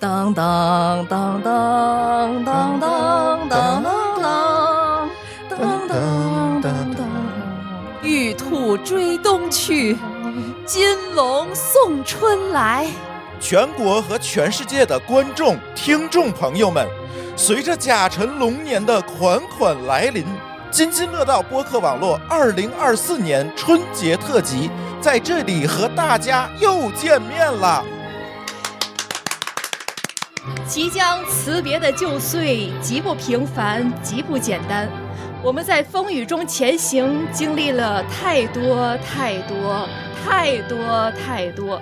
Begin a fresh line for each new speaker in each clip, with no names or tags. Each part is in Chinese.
当当当当当当当当当当当当当，
玉兔追冬去，金龙送春来。
全国和全世界的观众、听众朋友们，随着甲辰龙年的款款来临，津津乐道播客网络二零二四年春节特辑在这里和大家又见面了。
即将辞别的旧岁，极不平凡，极不简单。我们在风雨中前行，经历了太多太多太多太多。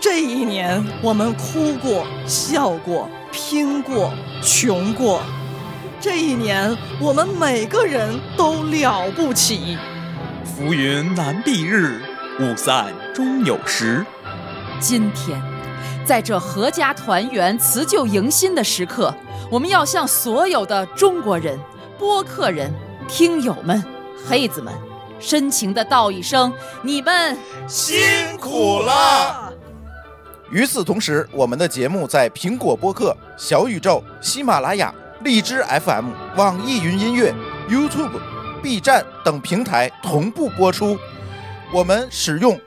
这一年，我们哭过、笑过、拼过、穷过。这一年，我们每个人都了不起。
浮云难蔽日，雾散终有时。
今天，在这阖家团圆、辞旧迎新的时刻，我们要向所有的中国人、播客人、听友们、黑子们，深情的道一声：你们
辛苦了！与此同时，我们的节目在苹果播客、小宇宙、喜马拉雅、荔枝 FM、网易云音乐、YouTube、B 站等平台同步播出。我们使用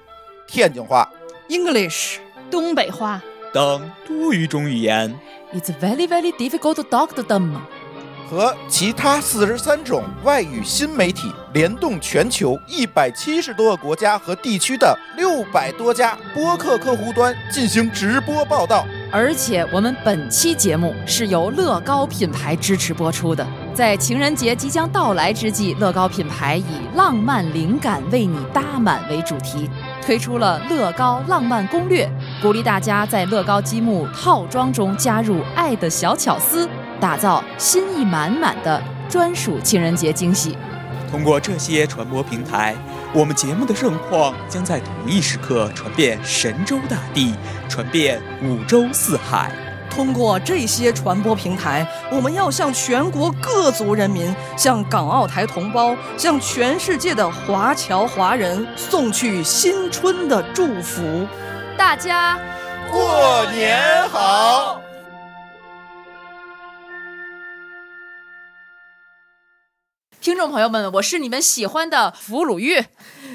天津话、
English、
东北话
等多语种语言。
It's very very difficult to talk to them。
和其他四十三种外语新媒体联动全球一百七十多个国家和地区的六百多家播客客户端进行直播报道。
而且我们本期节目是由乐高品牌支持播出的。在情人节即将到来之际，乐高品牌以“浪漫灵感为你搭满”为主题，推出了乐高浪漫攻略，鼓励大家在乐高积木套装中加入爱的小巧思，打造心意满满的专属情人节惊喜。
通过这些传播平台，我们节目的盛况将在同一时刻传遍神州大地，传遍五洲四海。
通过这些传播平台，我们要向全国各族人民、向港澳台同胞、向全世界的华侨华人送去新春的祝福。
大家
过年好！
听众朋友们，我是你们喜欢的腐乳玉。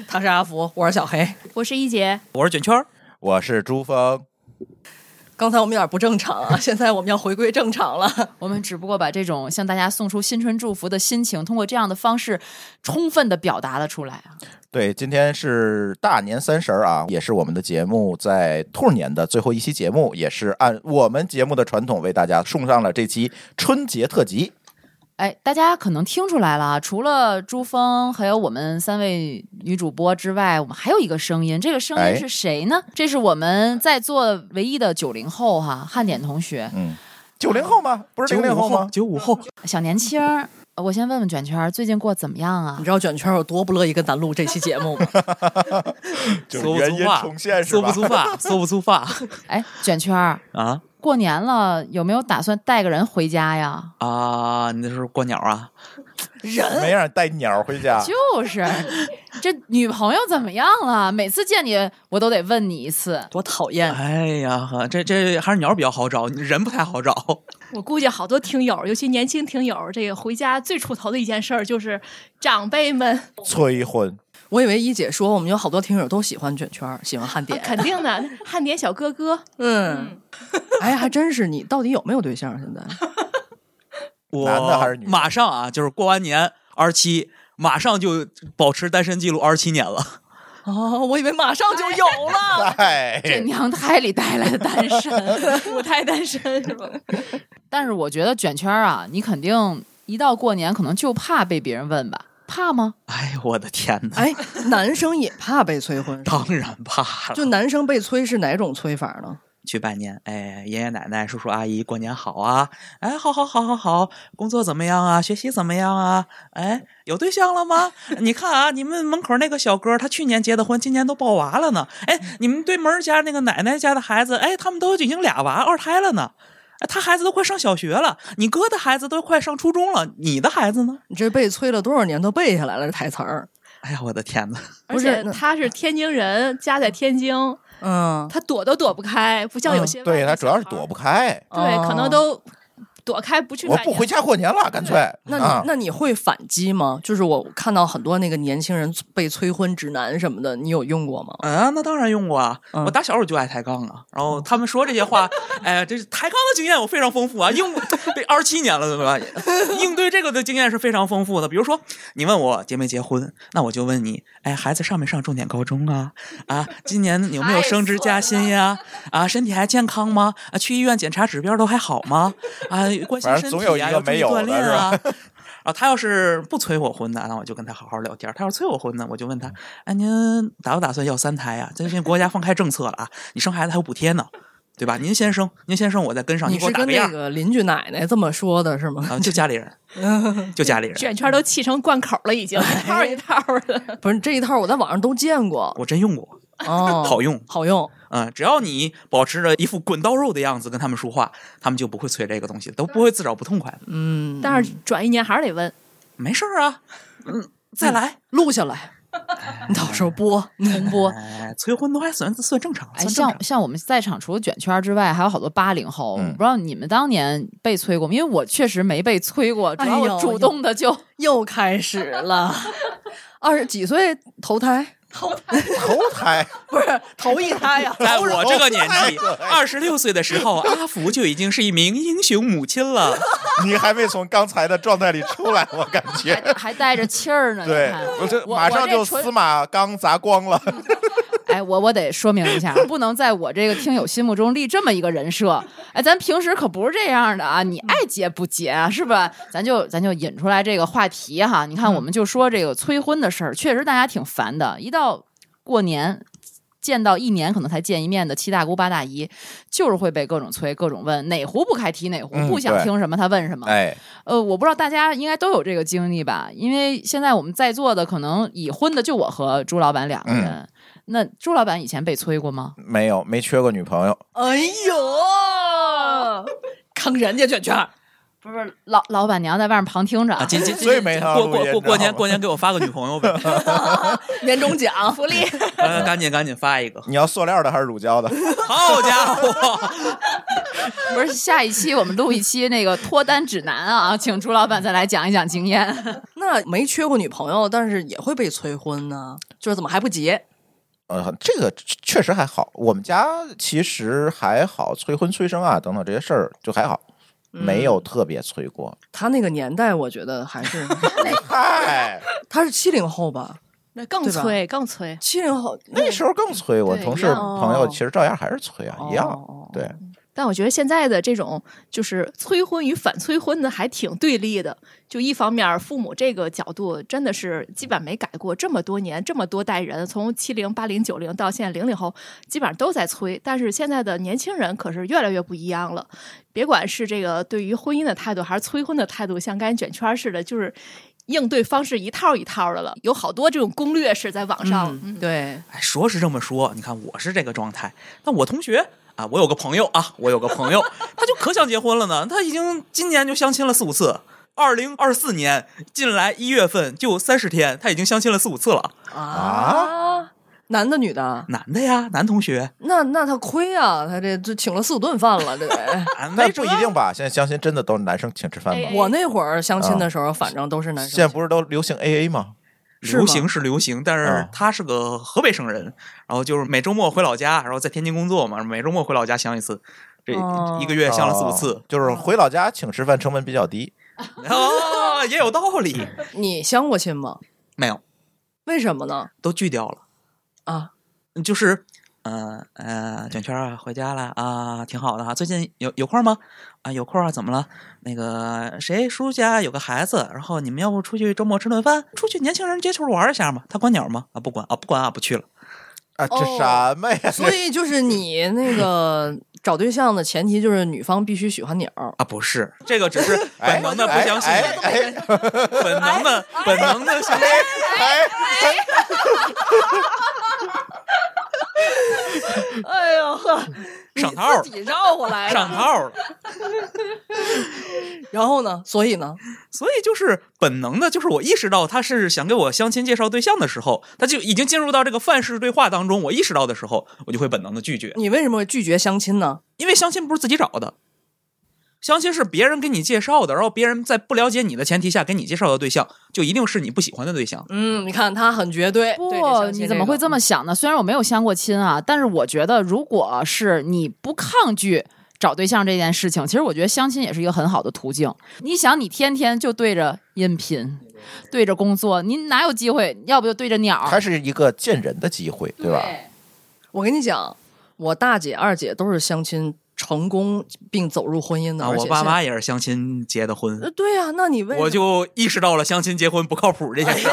他是阿福，我是小黑。
我是一姐，
我是卷圈儿，
我是朱峰。
刚才我们有点不正常啊，现在我们要回归正常了。
我们只不过把这种向大家送出新春祝福的心情，通过这样的方式，充分的表达了出来啊。
对，今天是大年三十儿啊，也是我们的节目在兔年的最后一期节目，也是按我们节目的传统为大家送上了这期春节特辑。
哎，大家可能听出来了啊，除了朱峰还有我们三位女主播之外，我们还有一个声音，这个声
哎
音是谁呢？这是我们在座唯一的九零后哈，汉典同学，
嗯，九零后吗？不是
九
零零后吗？
九五后，
小年轻我先问问卷圈儿，最近过得怎么样啊
你？知道卷圈有多不乐意跟咱录这期节目吗？
就是
说不
原因
出话
重现，是
说不？出话，说不出话
哎，卷圈儿，
啊
过年了，有没有打算带个人回家呀？
啊！你那是过鸟啊？
人
没让你带鸟回家。
就是，这女朋友怎么样了？每次见你，我都得问你一次。
多讨厌！
哎呀，呵这这还是鸟比较好找，人不太好找。
我估计好多听友，尤其年轻听友，这个回家最出头的一件事儿就是长辈们，
催婚，
我以为一姐说我们有好多听友都喜欢卷圈，喜欢汉典。
肯定的，汉典小哥哥。
嗯，哎，还真是你，到底有没有对象？现在
我
男的还是女的
马上啊，就是过完年二十七，马上就保持单身记录二十七年了。
哦，我以为马上就有了。
哎，
这娘胎里带来的单身，
母胎单身是吧？
但是我觉得卷圈儿啊，你肯定一到过年，可能就怕被别人问吧？怕吗？
哎呦我的天哪！
哎，男生也怕被催婚，
当然怕了。
就男生被催是哪种催法呢？
去拜年，哎，爷爷奶奶、叔叔阿姨过年好啊！哎，好好好好好，工作怎么样啊？学习怎么样啊？哎，有对象了吗？你看啊，你们门口那个小哥，他去年结的婚，今年都抱娃了呢。哎，你们对门家那个奶奶家的孩子，哎，他们都已经俩娃二胎了呢。哎，他孩子都快上小学了，你哥的孩子都快上初中了，你的孩子呢？
你这被催了多少年都背下来了这台词儿。
哎呀，我的天哪！
而
不是
他是天津人，家在天津，
嗯，
他躲都躲不开，不像有些、
对他主要是躲不。开。
对，可能
哦
都躲开不去
我不回家过年了，干脆。
那你、
啊
那你会反击吗？就是我看到很多那个年轻人被催婚指南什么的，你有用过吗？
啊，那当然用过啊！
嗯
我打小我就爱抬杠啊，然后他们说这些话，哎呀，这是抬杠的经验我非常丰富啊，应 这二十七年了，对吧？应对这个的经验是非常丰富的。比如说，你问我结没结婚，那我就问你，哎，孩子上没上重点高中啊？啊，今年有没有升职加薪呀？啊，身体还健康吗？啊，去医院检查指标都还好吗？啊，关心
反正
身
总有一个
体呀，要注意
没有的
锻炼
是吧
啊。啊，他要是不催我婚呢，那我就跟他好好聊天；他要是催我婚呢，我就问他：哎，您打不打算要三胎啊、最近国家放开政策了啊，你生孩子还有补贴呢，对吧？您先生，您先生，我再跟上，
你是跟那
给我打个样儿
个邻居奶奶这么说的是吗？
啊，就家里人，就家里人，
卷圈都气成贯口了，已经一套一套的。
不是这一套，我在网上都见过。
我真用过，
哦，
好用。
好用。
嗯，只要你保持着一副滚刀肉的样子跟他们说话，他们就不会催这个东西，都不会自找不痛快的。
嗯，
但是转一年还是得问，
没事儿啊，嗯，再来。
录下来，你到时候播重播。
哎，催婚都还算算正常，
哎，
算正常
像。像我们在场除了卷圈之外，还有好多八零后。
嗯
我不知道你们当年被催过吗？因为我确实没被催过，主要
哎呦
我主动的就、
又开始了，二十几岁投胎，
投胎，
不是头一胎呀、
在我这个年纪 二十六岁的时候，阿福就已经是一名英雄母亲了。
你还没从刚才的状态里出来，我感觉。
还还带着气儿呢。
对，我这马上就司马刚砸光了。
哎，我我得说明一下，不能在我这个听友心目中立这么一个人设。哎，咱平时可不是这样的啊，你爱结不结啊，是吧？咱就咱就引出来这个话题哈。你看，我们就说这个催婚的事儿，确实大家挺烦的。一到过年。见到一年可能才见一面的七大姑八大姨，就是会被各种催、各种问，哪壶不开提哪壶，
嗯
不想听什么他问什么。
哎，
呃，我不知道大家应该都有这个经历吧？因为现在我们在座的可能已婚的就我和朱老板两个人。那朱老板以前被催过吗？
没有，没缺过女朋友。
哎呦，坑人家卷圈，
不是，老老板娘在外面旁听着
啊，今今
所以没让
过过过过年过年给我发个女朋友呗，
年终奖福利。
呃，赶紧赶紧发一个。
你要塑料的还是乳胶的？
好家伙，
不是下一期我们录一期那个脱单指南啊，请朱老板再来讲一讲经验。
那没缺过女朋友，但是也会被催婚呢，就是怎么还不结？
呃，这个确实还好。我们家其实还好，催婚催生啊等等这些事儿就还好，没有特别催过。
他那个年代，我觉得还是
嗨，
他是七零后吧？
那更催更催。
七零后
那时候更催，我同事朋友其实照样还是催啊，一样
哦。
对，
但我觉得现在的这种就是催婚与反催婚的还挺对立的。就一方面，父母这个角度真的是基本没改过，这么多年，这么多代人，从七零、八零、九零到现在零零后，基本上都在催。但是现在的年轻人可是越来越不一样了，别管是这个对于婚姻的态度，还是催婚的态度，像刚才卷圈似的，就是。应对方式一套一套的了，有好多这种攻略是在网上。嗯
对，
哎，说是这么说，你看我是这个状态，但我同学啊，我有个朋友啊，我有个朋友，他就可想结婚了呢，他已经今年就相亲了四五次。二零二四年进来一月份就三十天，他已经相亲了四五次了。
啊，
男的女的？
男的呀，男同学，
那那他亏啊，他这这请了四五顿饭了，这得。
啊
那不一定吧？现在相亲真的都是男生请吃饭吗？
哎
我那会儿相亲的时候，反正都是男生。
现在不是都流行 AA 吗
流行是流行，但是
嗯
他是个河北省人，然后就是每周末回老家，然后在天津工作嘛，每周末回老家相一次，这
哦
一个月相了四五
哦
次，
就是回老家请吃饭成本比较低。
哦，也有道理。
你相过亲吗？
没有，
为什么呢？
都拒掉了。
啊，
就是，呃呃，卷圈啊，回家了啊，挺好的哈。最近有有空吗？啊，有空啊，怎么了？那个谁叔家有个孩子，然后你们要不出去周末吃顿饭？出去年轻人接触玩一下嘛？他管鸟吗？啊，不管啊，不管啊，不去了。
啊，这
哦
什么呀？
所以就是你那个 找对象的前提就是女方必须喜欢鸟。
啊，不是，这个只是
哎
本能的不相信，
哎哎哎
本能的本能的相信。
哎，
哎呦呵，
上套了
你自己绕过来。
上套了。
然后呢？所以呢？
所以就是本能的，就是我意识到他是想给我相亲介绍对象的时候，他就已经进入到这个范式对话当中。我意识到的时候，我就会本能的拒绝，
你为什么会拒绝相亲呢？
因为相亲不是自己找的，相亲是别人给你介绍的，然后别人在不了解你的前提下给你介绍的对象，就一定是你不喜欢的对象。
嗯，你看他很绝对。对
不，你怎么会这么想呢？虽然我没有相过亲啊，但是我觉得，如果是你不抗拒找对象这件事情，其实我觉得相亲也是一个很好的途径。你想，你天天就对着音频，对着工作，你哪有机会？要不就对着鸟。
它是一个见人的机会，对吧？
我跟你讲，我大姐、二姐都是相亲成功并走入婚姻的。
啊，我爸妈也是相亲结的婚
呃，，对呀、那你为
我就意识到了相亲结婚不靠谱这件事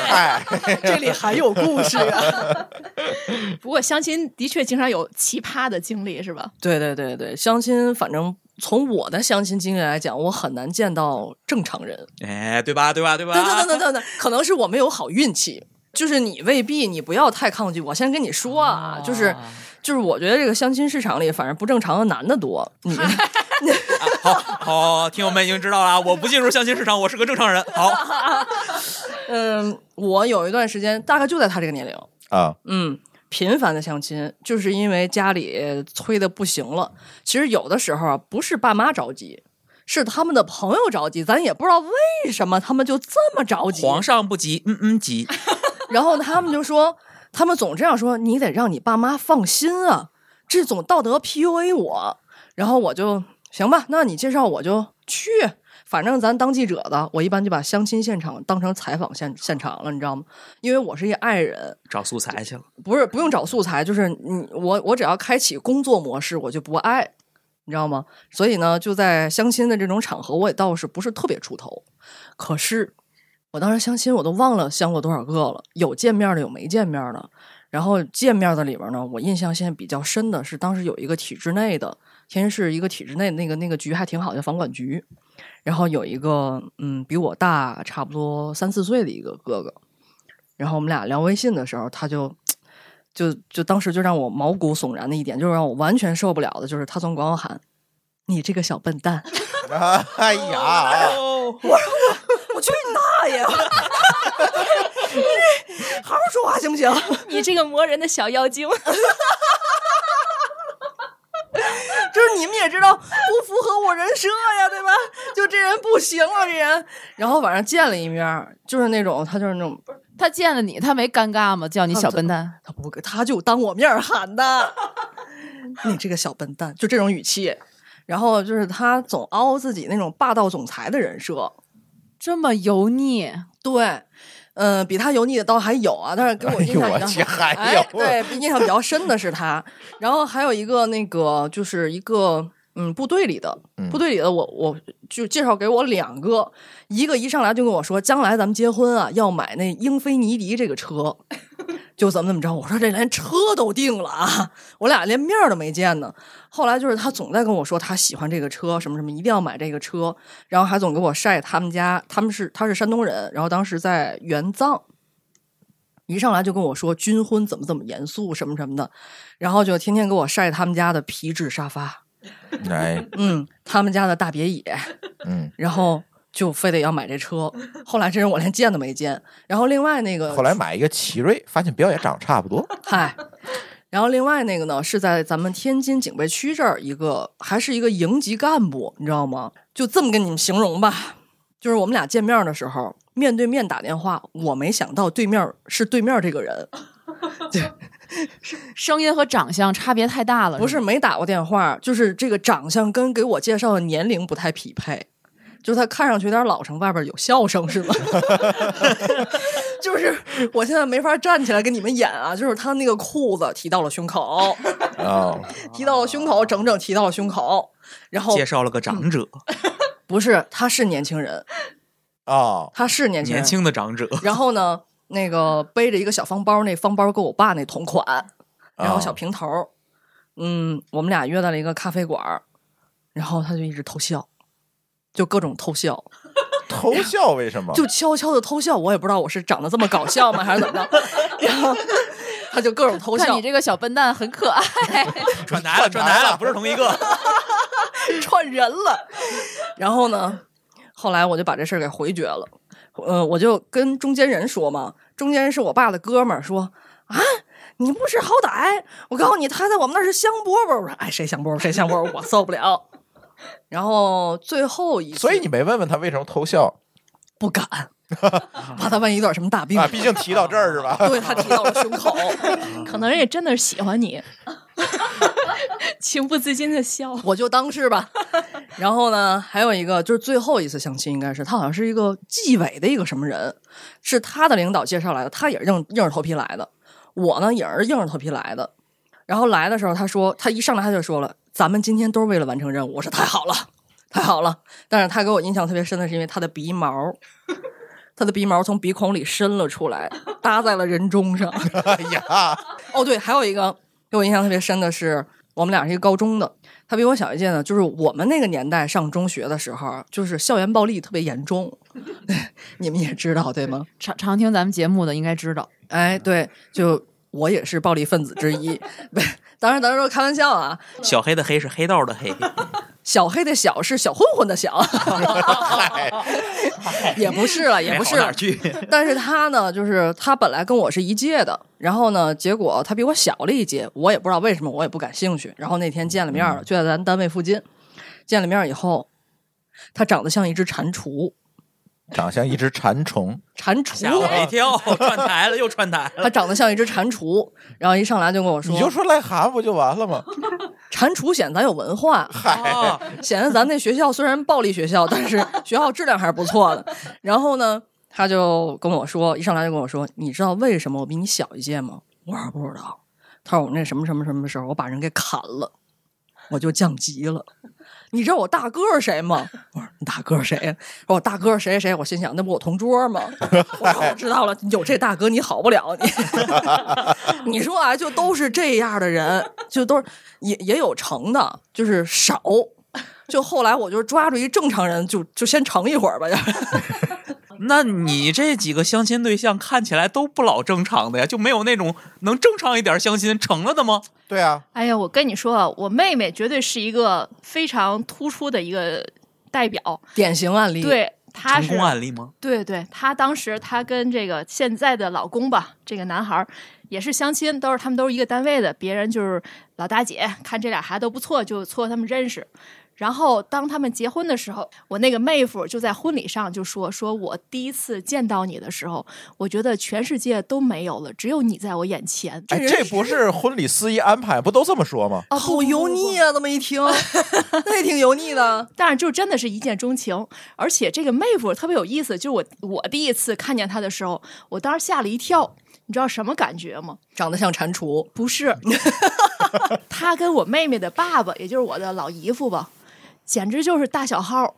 这里还有故事啊！
不过相亲的确经常有奇葩的经历，是吧？
对对对对，相亲，反正从我的相亲经历来讲，我很难见到正常人。
哎，对吧？对吧？对吧？
等等等等等等，可能是我没有好运气。就是你未必，你不要太抗拒。我先跟你说啊，就是就是，我觉得这个相亲市场里，反正不正常的男的多。你
好好，听友们已经知道了，我不进入相亲市场，我是个正常人。好，
嗯，我有一段时间，大概就在他这个年龄，
啊，
嗯，频繁的相亲，就是因为家里催的不行了。其实有的时候啊，不是爸妈着急，是他们的朋友着急，咱也不知道为什么他们就这么着急。
皇上不急，嗯嗯急。
然后他们就说，他们总这样说，你得让你爸妈放心啊，这种道德 PUA 我。然后我就行吧，那你介绍我就去，反正咱当记者的，我一般就把相亲现场当成采访现现场了，你知道吗？因为我是一爱人，
找素材去了，
不是不用找素材，就是你我我只要开启工作模式，我就不爱，你知道吗？所以呢，就在相亲的这种场合，我也倒是不是特别出头。可是我当时相亲，我都忘了相过多少个了，有见面的，有没见面的。然后见面的里边呢，我印象现在比较深的是，当时有一个体制内的，天津市一个体制内那个那个局还挺好，叫房管局。然后有一个嗯比我大差不多三四岁的一个哥哥，然后我们俩聊微信的时候，他就就就当时就让我毛骨悚然的一点，就是让我完全受不了的，就是他总管我喊“你这个小笨蛋
哎呀，
哦，”，
我去你大爷！你好好说话行不行？
你这个磨人的小妖精，
就是你们也知道不符合我人设呀，对吧？就这人不行啊，这人。然后晚上见了一面，就是那种他就是那种
他见了你，他没尴尬吗？叫你小笨蛋，
他不他就当我面喊的，你这个小笨蛋，就这种语气。然后就是他总凹自己那种霸道总裁的人设，
这么油腻，
对，嗯、比他油腻的倒还有啊，但是给我印象比较
还
哎
有
对，印象比较深的是他。然后还有一个那个就是一个嗯部队里的，
嗯
部队里的我我就介绍给我两个，一个一上来就跟我说，将来咱们结婚啊要买那英菲尼迪这个车。就怎么怎么着，我说这连车都定了啊，我俩连面儿都没见呢。后来就是他总在跟我说他喜欢这个车，什么什么，一定要买这个车，然后还总给我晒他们家，他们是他是山东人，然后当时在援藏，一上来就跟我说军婚怎么怎么严肃什么什么的，然后就天天给我晒他们家的皮质沙发，
哎，
嗯，他们家的大别野，
嗯，
然后就非得要买这车。后来这人我连见都没见，然后另外那个
后来买一个奇瑞，发现表也长得差不多，
嗨，然后另外那个呢，是在咱们天津警备区这儿一个，还是一个营级干部，你知道吗？就这么跟你们形容吧，就是我们俩见面的时候，面对面打电话，我没想到对面是对面这个人，对
声音和长相差别太大了。
不是没打过电话，就是这个长相跟给我介绍的年龄不太匹配。就是他看上去有点老成，外边有笑声是吗？就是我现在没法站起来跟你们演啊，就是他那个裤子提到了胸口，
哦，
提到了胸口，整整提到了胸口，然后
介绍了个长者，
不是，他是年轻人，
哦，
他是年轻人。
年轻的长者，
然后呢，那个背着一个小方包，那方包跟我爸那同款，然后小平头儿。嗯，我们俩约在了一个咖啡馆，然后他就一直偷笑，就各种偷笑，
偷笑为什么？
就悄悄的偷笑。我也不知道我是长得这么搞笑吗，还是怎么着。然后他他就各种偷笑
你。这个小笨蛋很可爱，
转台了，转台了，不是同一个。
串人了。然后呢，后来我就把这事儿给回绝了。呃，我就跟中间人说嘛，中间人是我爸的哥们儿，说啊，你不识好歹，我告诉你，他在我们那儿是香饽饽。我说，哎，谁香饽饽谁香饽饽，我受不了。然后最后一次，
所以你没问问他为什么偷笑
不敢，怕他万一有点什么大病
啊？毕竟提到这儿是吧？
对他提到了胸口，
可能人也真的是喜欢你，情不自禁的笑。
我就当是吧。然后呢，还有一个就是最后一次相亲，应该是他好像是一个纪委的一个什么人，是他的领导介绍来的，他也是硬硬着头皮来的。我呢也是硬着头皮来的。然后来的时候，他说他一上来他就说了，咱们今天都是为了完成任务。我说太好了，太好了。但是他给我印象特别深的是，因为他的鼻毛，他的鼻毛从鼻孔里伸了出来，搭在了人中上。
哎呀，
哦，对，还有一个给我印象特别深的是，我们俩是一个高中的，他比我小一届呢。就是我们那个年代上中学的时候，就是校园暴力特别严重，你们也知道对吗？
常常听咱们节目的应该知道。
哎，对，就我也是暴力分子之一。不当然，咱说开玩笑啊，
小黑的黑是黑道的黑，
小黑的小是小混混的小，也不是了，也不是。但是他呢，就是他本来跟我是一届的，然后呢，结果他比我小了一届，我也不知道为什么，我也不感兴趣。然后那天见了面了，就在咱单位附近，见了面以后，他长得像一只蟾蜍，
长相一只蟾虫，
蟾蜍，
吓我一跳，串台了又串台了。
他长得像一只蟾蜍，然后一上来就跟我说，
你就说癞蛤蟆不就完了吗？
蟾蜍显得咱有文化，
嗨，
啊，
显得咱那学校虽然暴力学校，但是学校质量还是不错的。然后呢，他就跟我说，一上来就跟我说，你知道为什么我比你小一届吗？我说不知道。他说我那什么什么什么时候，我把人给砍了，我就降级了。你知道我大哥是谁吗？我说你大哥是谁呀？我大哥是谁谁谁？我心想那不我同桌吗？我说我知道了，有这大哥你好不了你。你说啊，就都是这样的人，就都是也也有成的，就是少。就后来我就抓住一正常人，就就先成一会儿吧。
那你这几个相亲对象看起来都不老正常的呀，就没有那种能正常一点相亲成了的吗？
对啊，
哎呀，我跟你说啊，我妹妹绝对是一个非常突出的一个代表。
典型案例，，
对，她是
成功案例吗？
对对，她当时她跟这个现在的老公吧，这个男孩也是相亲，都是他们都是一个单位的，别人就是老大姐看这俩孩子都不错，就撮合他们认识。然后当他们结婚的时候，我那个妹夫就在婚礼上就说：“说我第一次见到你的时候，我觉得全世界都没有了，只有你在我眼前。
哎，这不是婚礼司仪安排，不都这么说吗？
啊，
好油腻啊！这么一听，那也挺油腻的。
但是就真的是一见钟情，而且这个妹夫特别有意思，就是我我第一次看见他的时候，我当时吓了一跳，你知道什么感觉吗？
长得像蟾蜍，
不是，他跟我妹妹的爸爸，也就是我的老姨夫吧，简直就是大小号。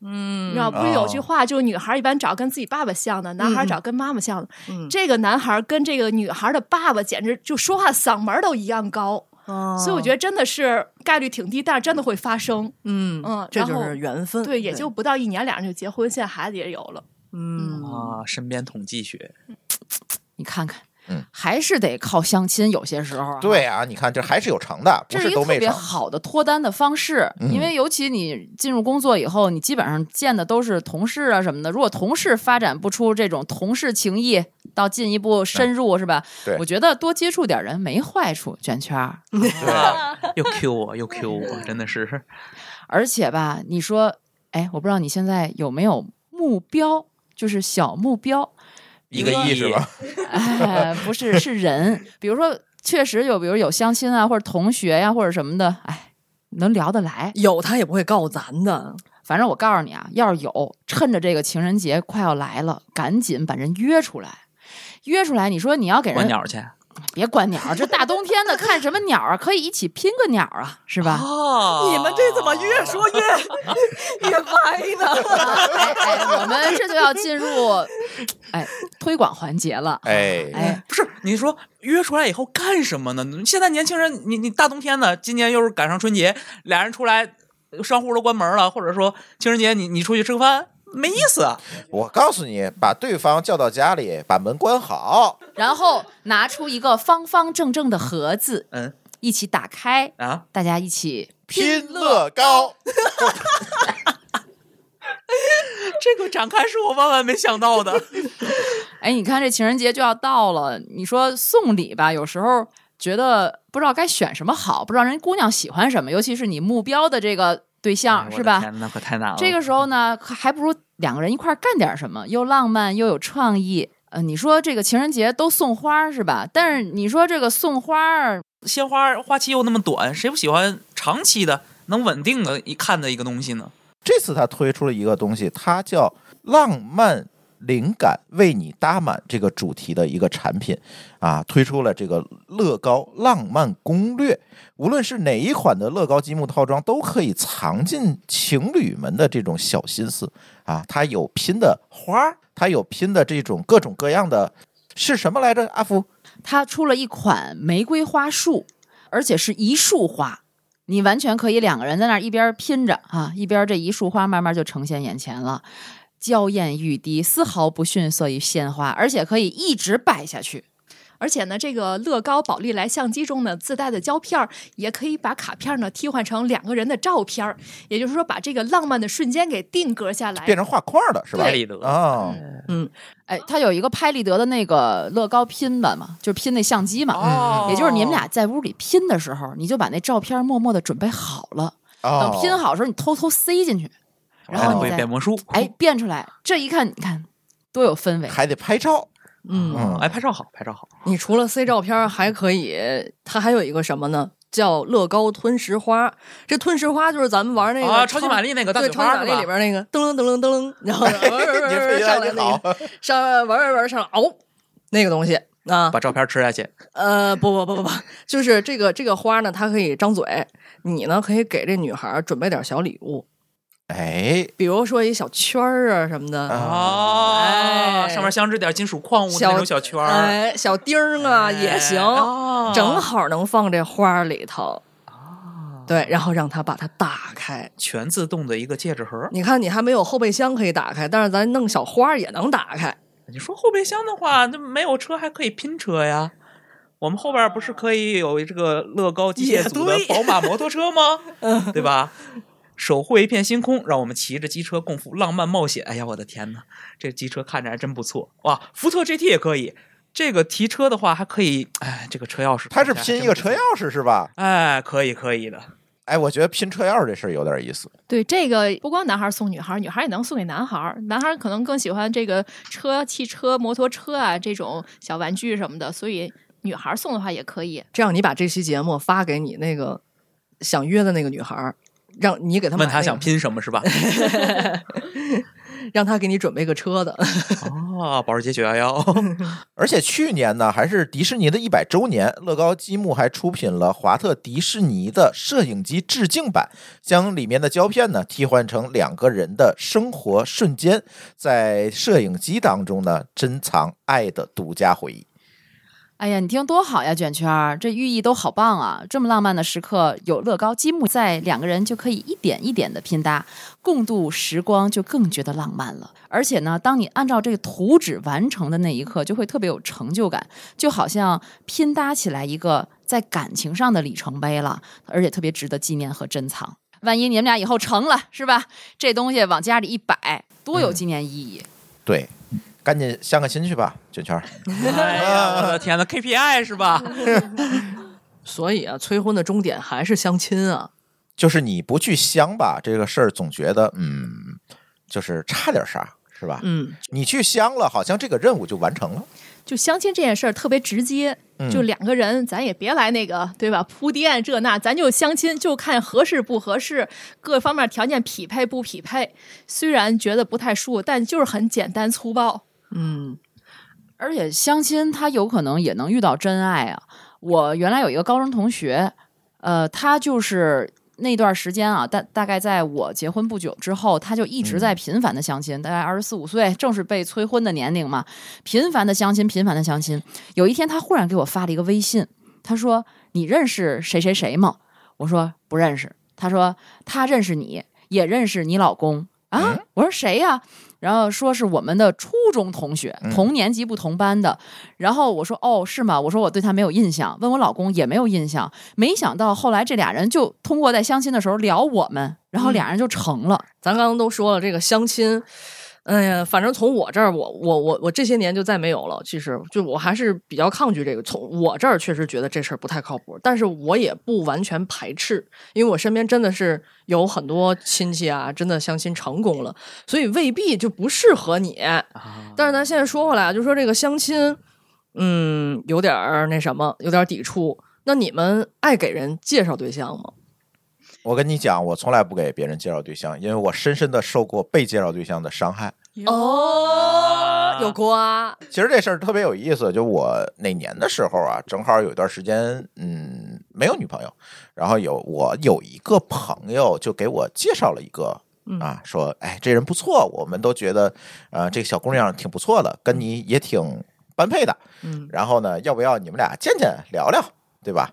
嗯，你知道不是有句话，就是女孩一般找跟自己爸爸像的，男孩找跟妈妈像的。
嗯
这个男孩跟这个女孩的爸爸，简直就说话嗓门都一样高。所以我觉得真的是概率挺低，但是真的会发生。
嗯
嗯
这就是缘分。
对，也就不到一年，俩人就结婚，现在孩子也有了。
嗯，
啊，身边统计学，
你看看，
嗯
还是得靠相亲，有些时候啊。
对啊，你看这还是有成的，不
这是一个特别。好的脱单的方式，
嗯
因为尤其你进入工作以后，你基本上见的都是同事啊什么的。如果同事发展不出这种同事情谊，到进一步深入，是吧？
对
我觉得多接触点人没坏处，卷圈儿。
啊又 Q 我，又 Q 我，真的是。
而且吧，你说，哎，我不知道你现在有没有目标，就是小目标，
一个亿是吧？
哎，不是，是人。比如说，确实有，比如有相亲啊，或者同学呀、或者什么的，哎，能聊得来。
有他也不会告咱的。
反正我告诉你啊，要是有，趁着这个情人节快要来了，赶紧把人约出来。约出来，你说你要给人
观鸟去
别管鸟，这大冬天的看什么鸟啊？可以一起拼个鸟啊，是吧？
哦
你们这怎么越说越越歪呢？
哎哎，我们这就要进入哎推广环节了。
哎，
哎，
不是你说约出来以后干什么呢？现在年轻人，你你大冬天的，今年又是赶上春节，俩人出来，商户都关门了，或者说情人节你你出去吃个饭，没意思。啊
我告诉你，把对方叫到家里，把门关好。
然后拿出一个方方正正的盒子，
嗯
一起打开，
啊，
大家一起
拼乐高，
这个展开是我万万没想到的。
哎，你看这情人节就要到了，你说送礼吧，有时候觉得不知道该选什么好，不知道人姑娘喜欢什么，尤其是你目标的这个对象，
哎
是吧？
那可太难了。
这个时候呢，还不如两个人一块儿干点什么，又浪漫又有创意。呃，你说这个情人节都送花是吧？但是你说这个送花儿，
鲜花花期又那么短，谁不喜欢长期的、能稳定的一看的一个东西呢？
这次他推出了一个东西，它叫“浪漫灵感为你搭满”这个主题的一个产品啊，推出了这个乐高浪漫攻略。无论是哪一款的乐高积木套装，都可以藏进情侣们的这种小心思啊。它有拼的花儿，它有拼的这种各种各样的，是什么来着？阿福，
它出了一款玫瑰花束，而且是一束花，你完全可以两个人在那儿一边拼着啊，一边这一束花慢慢就呈现眼前了，娇艳欲滴，丝毫不逊色于鲜花，而且可以一直摆下去。
而且呢，这个乐高宝丽来相机中呢自带的胶片儿，也可以把卡片呢替换成两个人的照片儿，也就是说把这个浪漫的瞬间给定格下来。
变成画框了是吧？
拍立得
啊，嗯
哎，它有一个拍立得的那个乐高拼吧嘛，就是拼那相机嘛。
哦
也就是你们俩在屋里拼的时候，你就把那照片默默的准备好了，等
哦
拼好的时候你偷偷塞进去，然后
会
你再
变魔术。
哎变出来。这一看，你看多有氛围。
还得拍照。
嗯，
嗯
哎，拍照好，拍照好。
你除了塞照片，还可以，它还有一个什么呢？叫乐高吞食花。这吞食花就是咱们玩那个
啊超级玛丽那个大
对，超级玛丽里边那个噔噔噔噔噔，然后 上来
好
个，上玩玩玩上来哦，那个东西啊，
把照片吃下去，
呃，不不不不不，就是这个这个花呢，它可以张嘴，你呢可以给这女孩准备点小礼物，
哎，
比如说一小圈儿啊什么的，
哦，
哎
上面镶着点金属矿物的那
小
种小圈儿，
哎，小钉儿啊也行，
哦
正好能放这花里头。对，然后让它把它打开。
全自动的一个戒指盒。
你看，你还没有后备箱可以打开，但是咱弄小花也能打开。
你说后备箱的话，那没有车还可以拼车呀。我们后边不是可以有这个乐高机械组的宝马摩托车吗？对吧？守护一片星空，让我们骑着机车共赴浪漫冒险。哎呀，我的天哪，这机车看着还真不错哇！福特 GT 也可以，这个提车的话还可以，哎，这个车钥匙
它是拼一个车钥匙是吧？
哎，可以可以的。
哎，我觉得拼车钥匙这事儿有点意思。
对这个，不光男孩送女孩，女孩也能送给男孩。男孩可能更喜欢这个车、汽车、摩托车啊这种小玩具什么的，所以女孩送的话也可以。
这样，你把这期节目发给你那个想约的那个女孩儿，让你给他们、
问他想，拼什么是吧？
让他给你准备个车的。
哦，保时捷九幺幺，
而且去年呢，还是迪士尼的一百周年，乐高积木还出品了华特迪士尼的摄影机致敬版，将里面的胶片呢替换成两个人的生活瞬间，在摄影机当中呢珍藏爱的独家回忆。
哎呀，你听多好呀，卷圈儿，这寓意都好棒啊！这么浪漫的时刻，有乐高积木在，两个人就可以一点一点的拼搭，共度时光，就更觉得浪漫了。而且呢，当你按照这个图纸完成的那一刻，就会特别有成就感，就好像拼搭起来一个在感情上的里程碑了，而且特别值得纪念和珍藏。万一你们俩以后成了，是吧？这东西往家里一摆，多有纪念意义。
对，赶紧相个亲去吧，卷圈儿。
哎呀，我的天呐 KPI 是吧？
所以啊，催婚的终点还是相亲啊。
就是你不去相吧，这个事儿总觉得嗯，就是差点啥，是吧？
嗯，
你去相了，好像这个任务就完成了。
就相亲这件事儿特别直接，
嗯
就两个人，咱也别来那个对吧？铺垫这那，咱就相亲，就看合适不合适，各方面条件匹配不匹配。虽然觉得不太舒服，但就是很简单粗暴。
嗯，
而且相亲他有可能也能遇到真爱啊！我原来有一个高中同学，呃，他就是那段时间啊，大大概在我结婚不久之后，他就一直在频繁的相亲，大概二十四五岁，正是被催婚的年龄嘛，频繁的相亲，频繁的相亲。有一天，他忽然给我发了一个微信，他说：“你认识谁谁谁吗？”我说：“不认识。”他说：“他认识你，也认识你老公。”啊，我说谁呀？然后说是我们的初中同学，
嗯
同年级不同班的。然后我说哦，是吗？我说我对他没有印象，问我老公也没有印象。没想到后来这俩人就通过在相亲的时候聊我们，然后俩人就成了。
咱刚刚都说了，这个相亲，哎呀，反正从我这儿，我我我我这些年就再没有了。其实，就我还是比较抗拒这个。从我这儿确实觉得这事儿不太靠谱，但是我也不完全排斥，因为我身边真的是有很多亲戚啊，真的相亲成功了，所以未必就不适合你。
啊
但是咱现在说回来啊，就说这个相亲，嗯，有点儿那什么，有点抵触。那你们爱给人介绍对象吗？
我跟你讲，我从来不给别人介绍对象，因为我深深的受过被介绍对象的伤害。
哦，有过啊，
其实这事儿特别有意思，就我哪年的时候啊，正好有一段时间，嗯，没有女朋友，然后有我有一个朋友就给我介绍了一个。啊，说，哎，这人不错，我们都觉得，呃，这个小姑娘挺不错的，跟你也挺般配的。
嗯，
然后呢，要不要你们俩见见聊聊，对吧？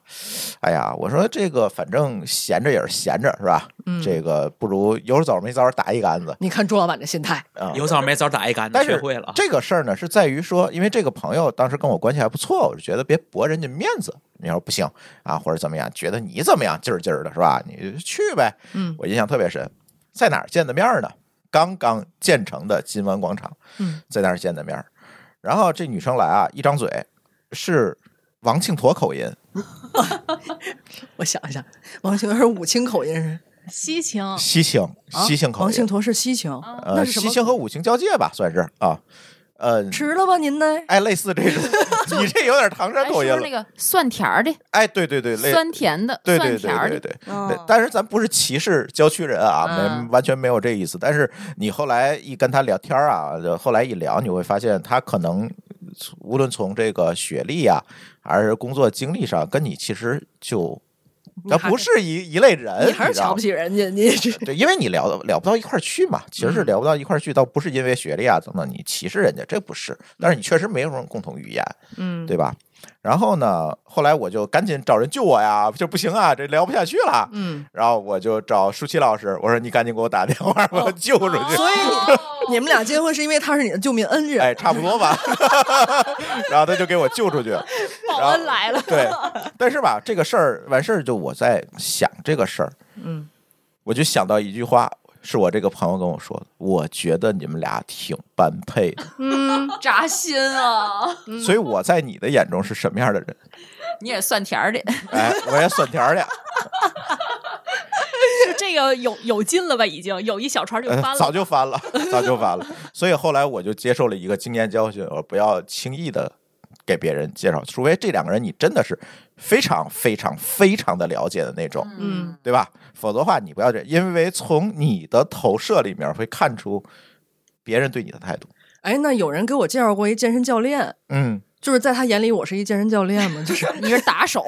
哎呀，我说这个反正闲着也是闲着，是吧？
嗯
这个不如有早没早打一竿子
你看朱老板的心态，
啊。
有枣没枣打一竿子，
但是
学会了。
这个事儿呢，是在于说，因为这个朋友当时跟我关系还不错，我就觉得别驳人家面子。你要说不行啊，或者怎么样，觉得你怎么样，劲儿劲儿的，是吧？你就去呗。
嗯
我印象特别深，在哪儿见的面儿呢？刚刚建成的金湾广场，
嗯，
在那儿见的面儿。然后这女生来啊，一张嘴是王庆坨口音，
我想一下，王庆坨是武清口音是
西青，
西青，
啊
西青口音，
王庆坨是西青，那
呃，
是什么？
西青和武清交界吧，算是啊。呃，
吃了吧您呢？
哎，类似这种，你这有点唐山
哎，
口音了
那。个酸甜儿的、
哎，对对对，类
酸甜的、
对对
酸甜的？
对对对但是咱不是歧视郊区人啊，
嗯
没完全没有这意思。但是你后来一跟他聊天啊，后来一聊，你会发现他可能无论从这个学历啊，还是工作经历上，跟你其实就
你还
他不是一一类人，
你还是瞧不起人家，你这
对，因为你聊聊不到一块儿去嘛，其实是聊不到一块儿去，倒不是因为学历啊等等，你歧视人家，这不是，但是你确实没有什么共同语言，
嗯。
对吧？然后呢，后来我就赶紧找人救我呀，就不行啊，这聊不下去了。
嗯，
然后我就找舒淇老师，我说你赶紧给我打电话，把我救出去。
所以你 你们俩结婚是因为他是你的救命恩人，
哎，差不多吧。然后他就给我救出去。
报恩来了。
对，但是吧，这个事儿完事儿，就我在想这个事儿，
嗯，
我就想到一句话，是我这个朋友跟我说的，我觉得你们俩挺般配的，嗯
扎心啊！
所以我在你的眼中是什么样的人？
你也酸甜儿的，
哎，我也酸甜儿的，
就这个有有劲了吧？已经有一小船就
呃
翻了。
早就翻了，早就翻了。所以后来我就接受了一个经验教训，我不要轻易的给别人介绍，除非这两个人你真的是非常非常非常的了解的那种，
嗯，
对吧？否则的话，你不要这，因为从你的投射里面会看出别人对你的态度。
哎，那有人给我介绍过一健身教练，
嗯，
就是在他眼里我是一健身教练嘛？就是
你是打手，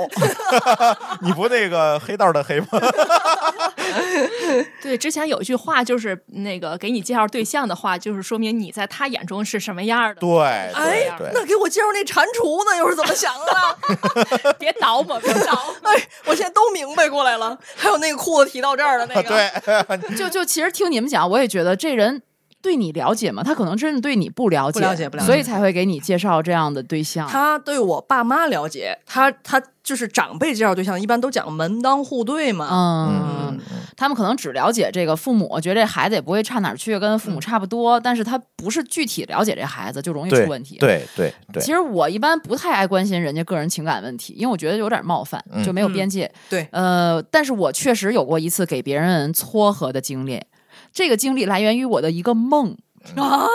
你不那个黑道的黑吗？
对，之前有一句话就是那个给你介绍对象的话，就是说明你在他眼中是什么样的。
对
哎那给我介绍那蟾蜍呢，又是怎么想的？
别倒磨，别倒磨。
哎，我现在都明白过来了。还有那个裤子提到这儿的那个，
对，
就就其实听你们讲，我也觉得这人对你了解吗？他可能真的对你不了解，
不了解不了解
所以才会给你介绍这样的对象。
他对我爸妈了解，他他就是长辈介绍对象，一般都讲门当户对嘛。
嗯，他们可能只了解这个父母，觉得这孩子也不会差哪儿去，跟父母差不多，但是他不是具体了解这孩子，就容易出问题。。
对对对，
其实我一般不太爱关心人家个人情感问题，因为我觉得有点冒犯，
嗯
就没有边界。
对，
呃，但是我确实有过一次给别人撮合的经历，这个经历来源于我的一个梦啊，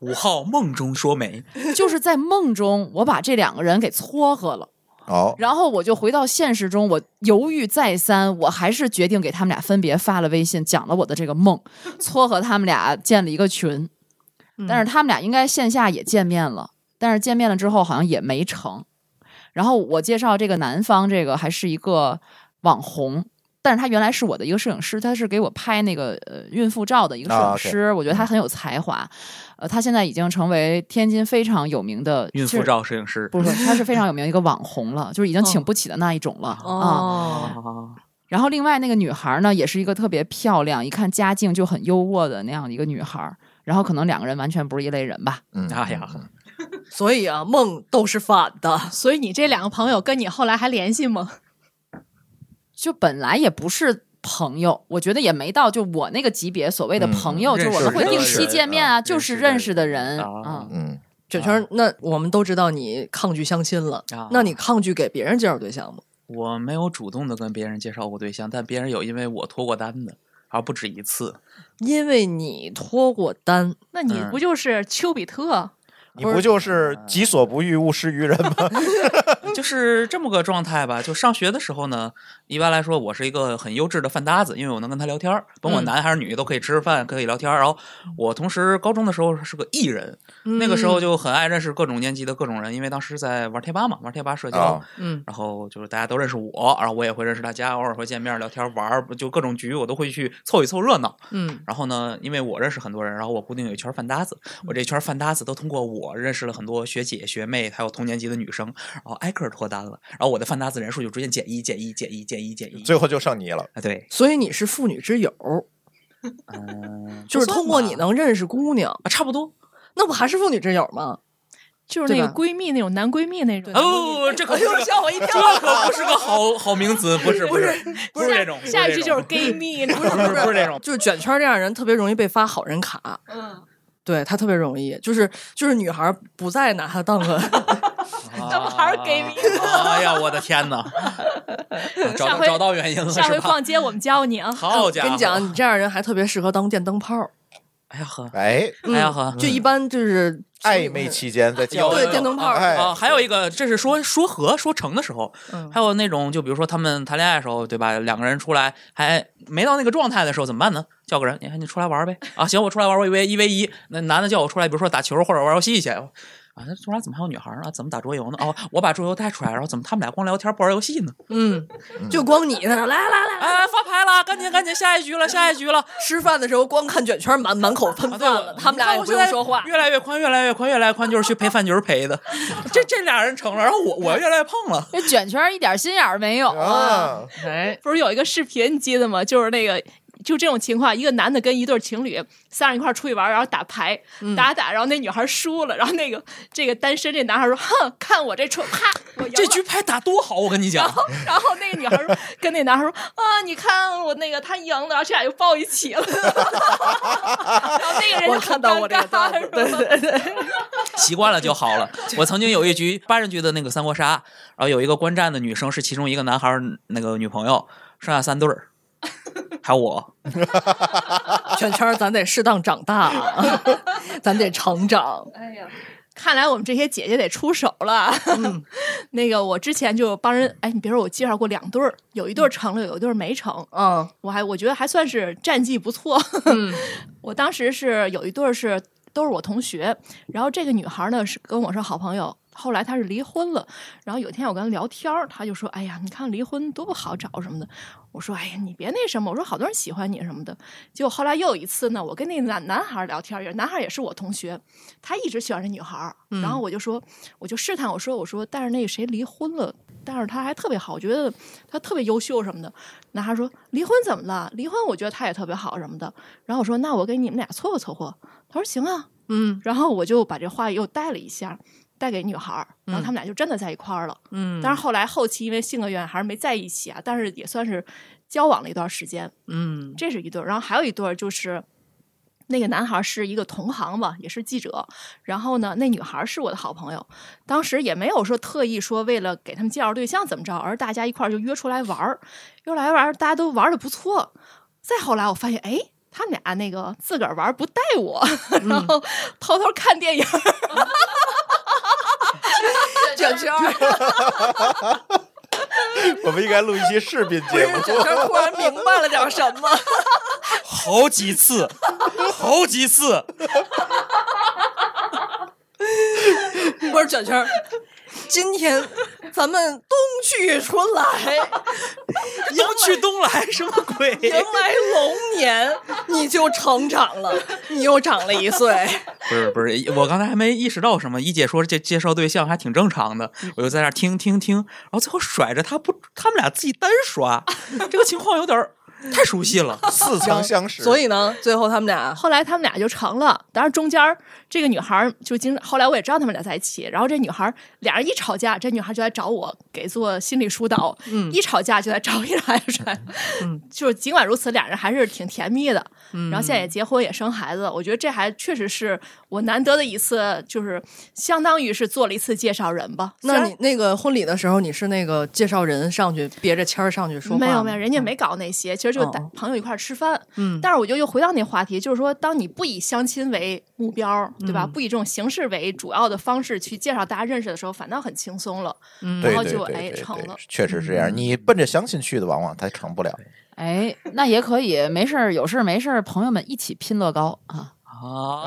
五号梦中说媒，
就是在梦中我把这两个人给撮合了。
哦，
然后我就回到现实中，我犹豫再三，我还是决定给他们俩分别发了微信，讲了我的这个梦，撮合他们俩建了一个群。但是他们俩应该线下也见面了，但是见面了之后好像也没成。然后我介绍这个男方，这个还是一个网红，但是他原来是我的一个摄影师，他是给我拍那个呃孕妇照的一个摄
啊
影师，我觉得他很有才华。呃，他现在已经成为天津非常有名的
孕妇照摄影师。
不是，他是非常有名一个网红了，就是已经请不起的那一种了、啊。然后另外那个女孩呢，也是一个特别漂亮，一看家境就很优渥的那样的一个女孩。然后可能两个人完全不是一类人吧。
嗯，
哎呀
嗯，
所以啊，梦都是反的。
所以你这两个朋友跟你后来还联系吗？
就本来也不是朋友，我觉得也没到就我那个级别所谓的朋友，
嗯
就是我们会定期见面啊，
啊
就是
认识
的
的人
人
啊
啊。
嗯，
卷圈儿，那我们都知道你抗拒相亲了，
啊
那你抗拒给别人介绍对象吗？
我没有主动的跟别人介绍过对象，但别人有因为我脱过单的，而不止一次。
因为你脱过单，
那你
嗯
不就是丘比特？
你不就是己所不欲，勿施于人吗？
就是这么个状态吧。就上学的时候呢，一般来说我是一个很优质的饭搭子，因为我能跟他聊天儿，甭管
嗯
男还是女都可以吃吃饭，可以聊天儿。然后我同时高中的时候是个艺人，那个时候就很爱认识各种年级的各种人，因为当时在玩贴吧嘛，玩贴吧社交。然后就是大家都认识我，然后我也会认识大家，偶尔会见面聊天玩，就各种局我都会去凑一凑热闹。
嗯
然后呢，因为我认识很多人，然后我固定有一圈饭搭子，我这圈饭搭子都通过我认识了很多学姐、学妹，还有同年级的女生，然后挨个脱单了，然后我的饭搭子人数就逐渐减一、减一、减一、减一、减一。
最后就剩你了。
啊，对，
所以你是妇女之友，
嗯，
就是通过你能认识姑娘，
啊，差不多。
那不还是妇女之友吗？
就是那个闺蜜那种男闺蜜那种。
哦，不不不，这可又是，
吓我一跳
这可不是个好好名词，不是不是不是这种，
下一句就是 gay 蜜，不
是不是不是这种，
就是卷圈这样的人特别容易被发好人卡，
嗯，
对他特别容易，就是就是女孩不再拿他当个，
那不还是 gay 蜜
哎呀，我的天哪！找找到原因了
下回？逛街我们教你啊。
好家伙！
跟你讲，你这样的人还特别适合当电灯泡，
哎呀呵，
哎，
嗯
哎呀呵，
就一般就是
暧昧期间在交
对电灯泡
哎
啊，还有一个，这是说说和说成的时候，
嗯
还有那种，就比如说他们谈恋爱的时候，对吧？两个人出来还没到那个状态的时候，怎么办呢？叫个人，你看你出来玩呗。啊，行，我出来玩，我以为一 v 一，那男的叫我出来，比如说打球或者玩游戏去。啊，那突然怎么还有女孩呢？怎么打桌游呢？哦，我把桌游带出来，然后怎么他们俩光聊天不玩游戏呢？
嗯，就光你呢来来来来，
哎，发牌了，赶紧赶紧，下一局了，下一局了。
吃饭的时候光看卷圈满满口喷饭了，他们俩也不用说话，
越来越宽，越来越宽，越来越宽，就是去陪饭局陪的。这这俩人成了，然后我我越来越胖了。
这卷圈儿一点心眼儿没有啊！
啊，
哎，
不是有一个视频，你记得吗？就是那个。就这种情况，一个男的跟一对情侣仨人一块儿出去玩，然后打牌，打打打，然后那女孩输了，然后那个 这个单身这男孩说：“哼，看我这出，啪，我赢了。”
这局牌打多好，我跟你讲。
然后那个女孩说，跟那男孩说啊，你看我那个他赢了，然后这俩就抱一起了。然后那个人就
我看到我这个，对对对，
习惯了就好了。我曾经有一局八人局的那个三国杀，然后有一个观战的女生是其中一个男孩那个女朋友，剩下三对儿，还有我。
圈圈咱得适当长大啊，咱得成长，
哎呀，看来我们这些姐姐得出手了。
嗯
那个我之前就帮人，哎，你别说，我介绍过两对儿，有一对儿成了，有一对儿没成。
嗯
我还我觉得还算是战绩不错。
嗯
我当时是有一对儿是都是我同学，然后这个女孩呢是跟我是好朋友，后来她是离婚了。然后有一天我跟她聊天儿，她就说：“哎呀，你看离婚多不好找什么的。”我说：“哎呀，你别那什么。”我说：“好多人喜欢你什么的。”结果后来又有一次呢，我跟那男男孩聊天，也男孩也是我同学，他一直喜欢这女孩儿。然后我就说，我就试探我说：“我说，但是那个谁离婚了。”但是他还特别好，我觉得他特别优秀什么的。男孩说离婚怎么了？离婚我觉得他也特别好什么的。然后我说那我给你们俩凑合凑合。他说行啊。
嗯
然后我就把这话又带了一下，带给女孩儿，然后他们俩就真的在一块儿了。
嗯，
但是后来后期因为性格原因还是没在一起啊，但是也算是交往了一段时间。
嗯
这是一对儿，然后还有一对儿就是。那个男孩是一个同行吧，也是记者。然后呢，那女孩是我的好朋友。当时也没有说特意说为了给他们介绍对象怎么着，而大家一块儿就约出来玩儿，约来玩儿，大家都玩的不错。再后来我发现，哎，他们俩那个自个儿玩不带我，然后偷偷看电影儿。
卷圈儿，
我们应该录一期视频节目。
卷圈儿突然明白了点什么，
好几次，好几次。
不是卷圈儿。今天咱们冬去春来，
冬去冬来，什么鬼？
迎来龙年，你就成长了，你又长了一岁。
不是不是，我刚才还没意识到什么。一姐说这介绍对象还挺正常的，我就在那听听听，然后最后甩着他不，他们俩自己单刷，这个情况有点儿 太熟悉了。
似曾相识。
所以呢，最后他们俩
后来他们俩就成了，当然中间儿这个女孩就经后来我也知道他们俩在一起，然后这女孩俩人一吵架，这女孩就来找我给做心理疏导，
嗯
一吵架就来找一来就是尽管如此，俩人还是挺甜蜜的，
嗯
然后现在也结婚也生孩子，我觉得这还确实是我难得的一次，就是相当于是做了一次介绍人吧。
那你那个婚礼的时候，你是那个介绍人上去别着签儿上去说话
没有没有，人家没搞那些，其实就是带
哦
朋友一块儿吃饭。
嗯
但是我就又回到那话题，就是说，当你不以相亲为目标，对吧？
嗯
不以这种形式为主要的方式去介绍大家认识的时候，反倒很轻松了。
嗯
然后就哎成了
确实是这样。你奔着相亲去的，往往他成不了。
哎，那也可以，没事儿，有事儿没事儿，朋友们一起拼乐高啊！
哦，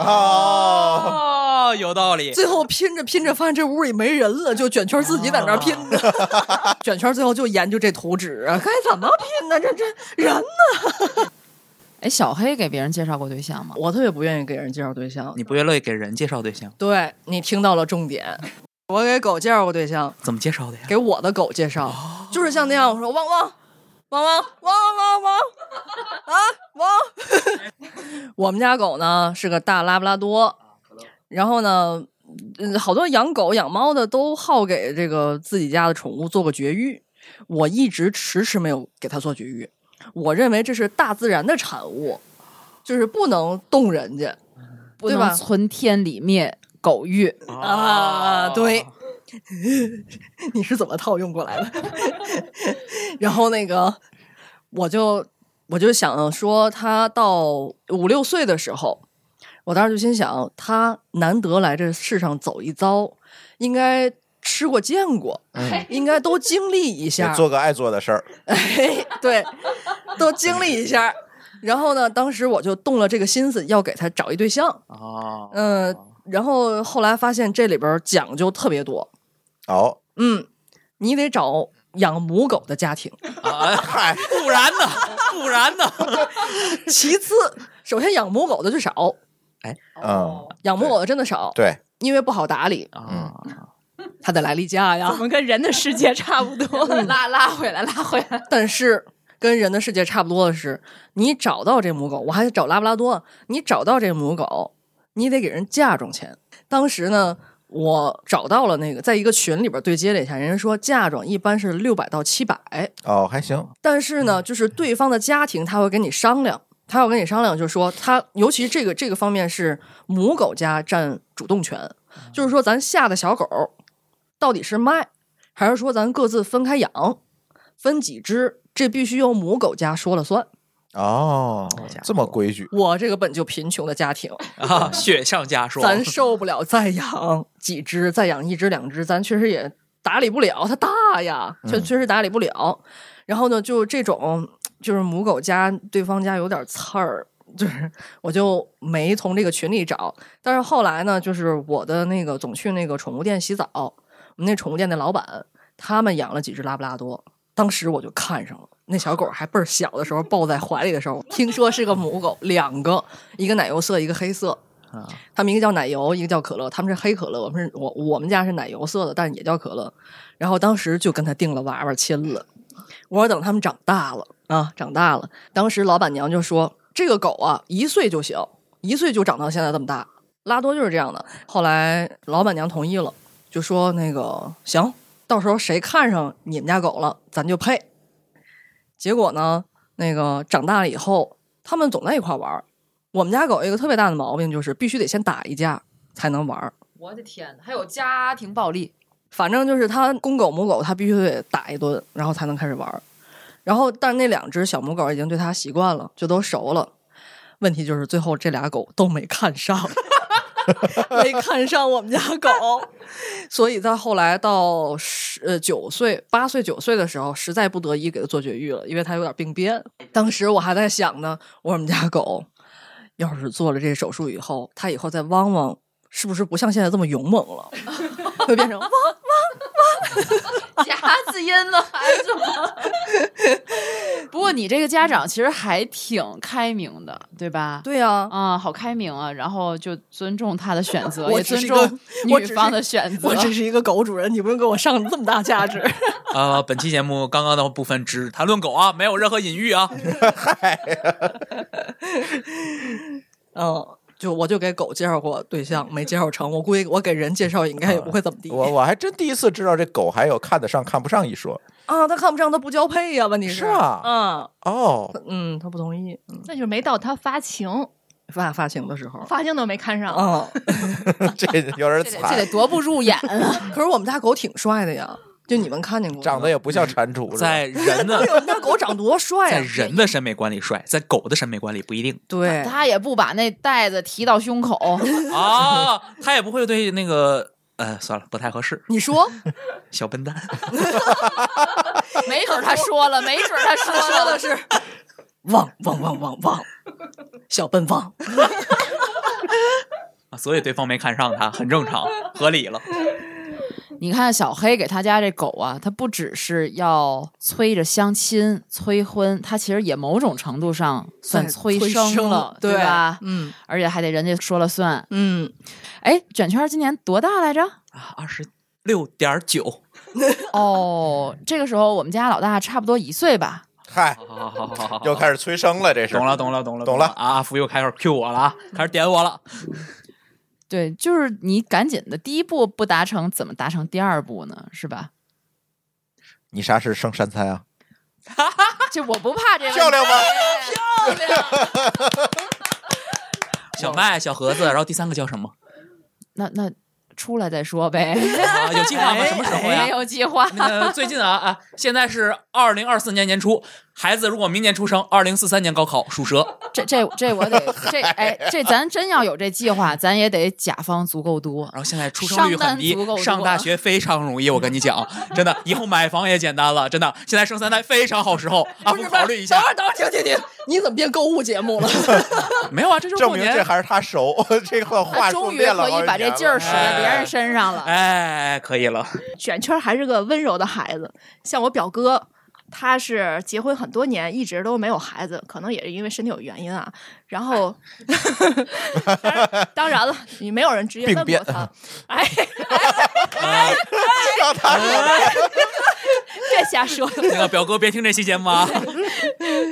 哦，有道理。
最后拼着拼着，发现这屋里没人了，就卷圈自己在那儿拼呢。卷圈最后就研究这图纸啊，该怎么拼呢？这这人呢？
哎，小黑给别人介绍过对象吗？
我特别不愿意给人介绍对象。
你不愿乐意给人介绍对象，
对你听到了重点。我给狗介绍过对象，
怎么介绍的呀？
给我的狗介绍，就是像那样，我说汪汪汪汪汪汪汪啊汪。我们家狗呢是个大拉布拉多，然后呢，嗯，好多养狗养猫的都好给这个自己家的宠物做个绝育，我一直迟迟没有给它做绝育，我认为这是大自然的产物，就是不能动人家。对吧
能存天理灭狗欲。
啊，对，你是怎么套用过来的？然后那个，我就我就想说，他到五六岁的时候，我当时就心想，他难得来这世上走一遭，应该吃过见过，
嗯，
应该都经历一下，
做个爱做的事儿。
哎，对，都经历一下。然后呢，当时我就动了这个心思，要给他找一对象。
哦，
嗯，然后后来发现这里边讲究特别多。
哦，
嗯，你得找养母狗的家庭。
啊
嗨，
不然呢？不然呢？
其次，首先养母狗的就少，哎
嗯，
养母狗的真的少，
对，
因为不好打理，
啊，
它得来例假呀
我。们跟人的世界差不多，
拉拉回来，拉回来。
但是跟人的世界差不多的是，你找到这母狗，我还得找拉布拉多，你找到这母狗，你得给人嫁妆钱。当时呢。我找到了那个，在一个群里边对接了一下，人家说嫁妆一般是六百到七百，
哦，还行。
但是呢，就是对方的家庭他会跟你商量，他要跟你商量，就是说他尤其这个这个方面是母狗家占主动权，就是说咱下的小狗到底是卖，还是说咱各自分开养，分几只，这必须由母狗家说了算。
哦，这么规矩。
我这个本就贫穷的家庭，
啊，雪上加霜。
咱受不了再养几只，再养一只两只，咱确实也打理不了，它大呀，确
嗯
确实打理不了。然后呢，就这种就是母狗家对方家有点刺儿，就是我就没从这个群里找。但是后来呢，就是我的那个总去那个宠物店洗澡，我们那宠物店的老板他们养了几只拉布拉多，当时我就看上了。那小狗还倍儿小的时候，抱在怀里的时候，听说是个母狗，两个，一个奶油色，一个黑色。
啊
他们一个叫奶油，一个叫可乐，他们是黑可乐，我们是我我们家是奶油色的，但是也叫可乐。然后当时就跟他定了娃娃亲了。我说等他们长大了啊，长大了，当时老板娘就说这个狗啊一岁就行，一岁就长到现在这么大。拉多就是这样的。后来老板娘同意了，就说那个行，到时候谁看上你们家狗了，咱就配。结果呢，那个长大了以后，他们总在一块玩儿。我们家狗有一个特别大的毛病，就是必须得先打一架才能玩儿。
我的天，还有家庭暴力，
反正就是它公狗母狗，它必须得打一顿，然后才能开始玩儿。然后，但是那两只小母狗已经对它习惯了，就都熟了。问题就是最后这俩狗都没看上，没看上我们家狗，所以在后来到十呃九岁、八岁、九岁的时候，实在不得已给它做绝育了，因为它有点病变。当时我还在想呢，我们家狗要是做了这手术以后，它以后再汪汪，是不是不像现在这么勇猛了？会变成汪。
夹子音的孩子吗？不过你这个家长其实还挺开明的，对吧？
对呀、
啊、好开明啊！然后就尊重他的选择，
我
也尊重女方的选择。
我只是一个狗主人，你不用给我上这么大价值。
呃，本期节目刚刚的部分只谈论狗啊，没有任何隐喻啊。
嗯，就我就给狗介绍过对象，没介绍成。我估计我给人介绍应该也不会怎么地。
我我还真第一次知道这狗还有看得上看不上一说
啊，他看不上，他不交配呀、问题
是啊
嗯
哦。
嗯，他不同意。嗯
那就是没到他发情，
发发情的时候。
发情都没看上。
嗯，
这有点
惨这得，多不入眼啊！
可是我们家狗挺帅的呀，就你们看见过吗？
长得也不像蟾蜍，
在人的
对我们家狗长多帅啊
在
啊！
人的审美观里帅，在狗的审美观里不一定
对，
他也不把那袋子提到胸口，
啊。他也不会对那个呃，算了，不太合适。
你说
小笨蛋
没准他说了，没准他说
说的是汪汪汪汪汪，小笨汪。
啊所以对方没看上他，很正常，合理了。
你看小黑给他家这狗啊，他不只是要催着相亲、催婚，他其实也某种程度上算催生了，
对
吧？
嗯
而且还得人家说了算。
嗯，
哎，卷圈今年多大来着？
啊，二十六点九，
哦，这个时候我们家老大差不多一岁吧。
嗨，
好好好好好，
又开始催生了，这是
懂了，懂了，懂了，
懂了
啊！阿福又开始 Q 我了啊，开始点我了。
对，就是你赶紧的，第一步不达成，怎么达成第二步呢？是吧？
你啥是生山菜啊？
这我不怕这个
漂亮吗？
漂亮。
小麦、小盒子，然后第三个叫什么？
那那出来再说呗。
啊，有计划吗？什么时候
没
呀？
有计划。
那最近啊啊，现在是二零二四年年初，孩子如果明年出生，二零四三年高考，属蛇。
这这这我得这哎这咱真要有这计划，咱也得甲方足够多。
然后现在出生率很低
上
大学非常容易。我跟你讲，真的，以后买房也简单了，真的。现在生三胎非常好时候，阿福考虑一下
等会。儿等会儿，停停停，你怎么变购物节目了？
没有啊，这就是
证。明这还是他熟，这个话术
终于可以把这劲儿使在别人身上了。
哎，可以了。
卷圈还是个温柔的孩子，像我表哥。他是结婚很多年，一直都没有孩子，可能也是因为身体有原因啊。然后，当然了，你没有人直接问过他，哎，
让他 说
别瞎说。
那个表哥别听这期节目啊。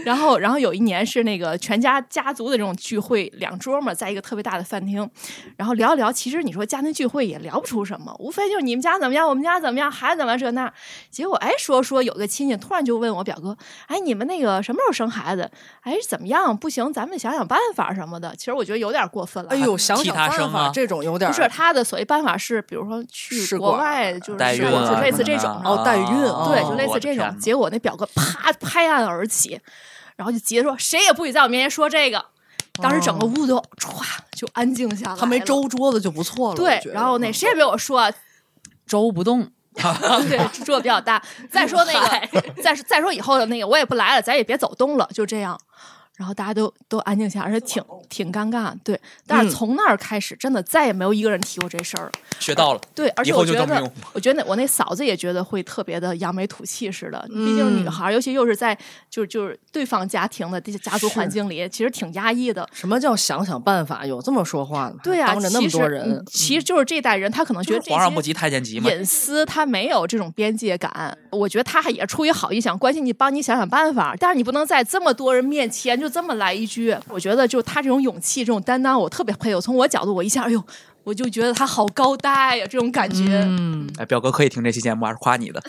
然后，然后有一年是那个全家家族的这种聚会，两桌嘛，在一个特别大的饭厅，然后聊一聊。其实你说家庭聚会也聊不出什么，无非就是你们家怎么样，我们家怎么样，孩子怎么样这那。结果哎，说说有个亲戚突然就问我表哥，哎，你们那个什么时候生孩子？哎，怎么样？不行，咱们想想办法什么的。其实我觉得有点过分了。
哎呦，想想办法，这种有点
不是他的所谓办法是，比如说去国外，就是是
代孕啊
就类似这种的
哦代孕哦
对，就类似这种结果那表哥啪拍案而起，然后就急着说：“谁也不许在我面前说这个。”当时整个屋都歘就安静下来。
他没周桌子就不错了。
对然后那谁也别我说，
周不动，
对，桌子比较大。再说那个，再说 再说以后的那个，我也不来了，咱也别走动了，就这样。然后大家都都安静下来，而且挺挺尴尬。对，但是
嗯
从那儿开始，真的再也没有一个人提过这事儿了。
学到了，
对，而且我觉得我觉得我那嫂子也觉得会特别的扬眉吐气似的。毕竟女孩，尤其又是在就是就是对方家庭的这些家族环境里，其实挺压抑的。
什么叫想想办法？有这么说话的吗？
对呀、
当着那么多人
嗯，其实就是这代人，他可能觉得这些
皇上不急太监急嘛。
隐私他没有这种边界感。我觉得他还也出于好意想关心你，帮你想想办法。但是你不能在这么多人面前就这么来一句。我觉得就他这种勇气、这种担当，我特别佩服。从我角度，我一下，哎呦，我就觉得他好高大呀，这种感觉。
嗯，
哎，表哥可以听这期节目，还是夸你的。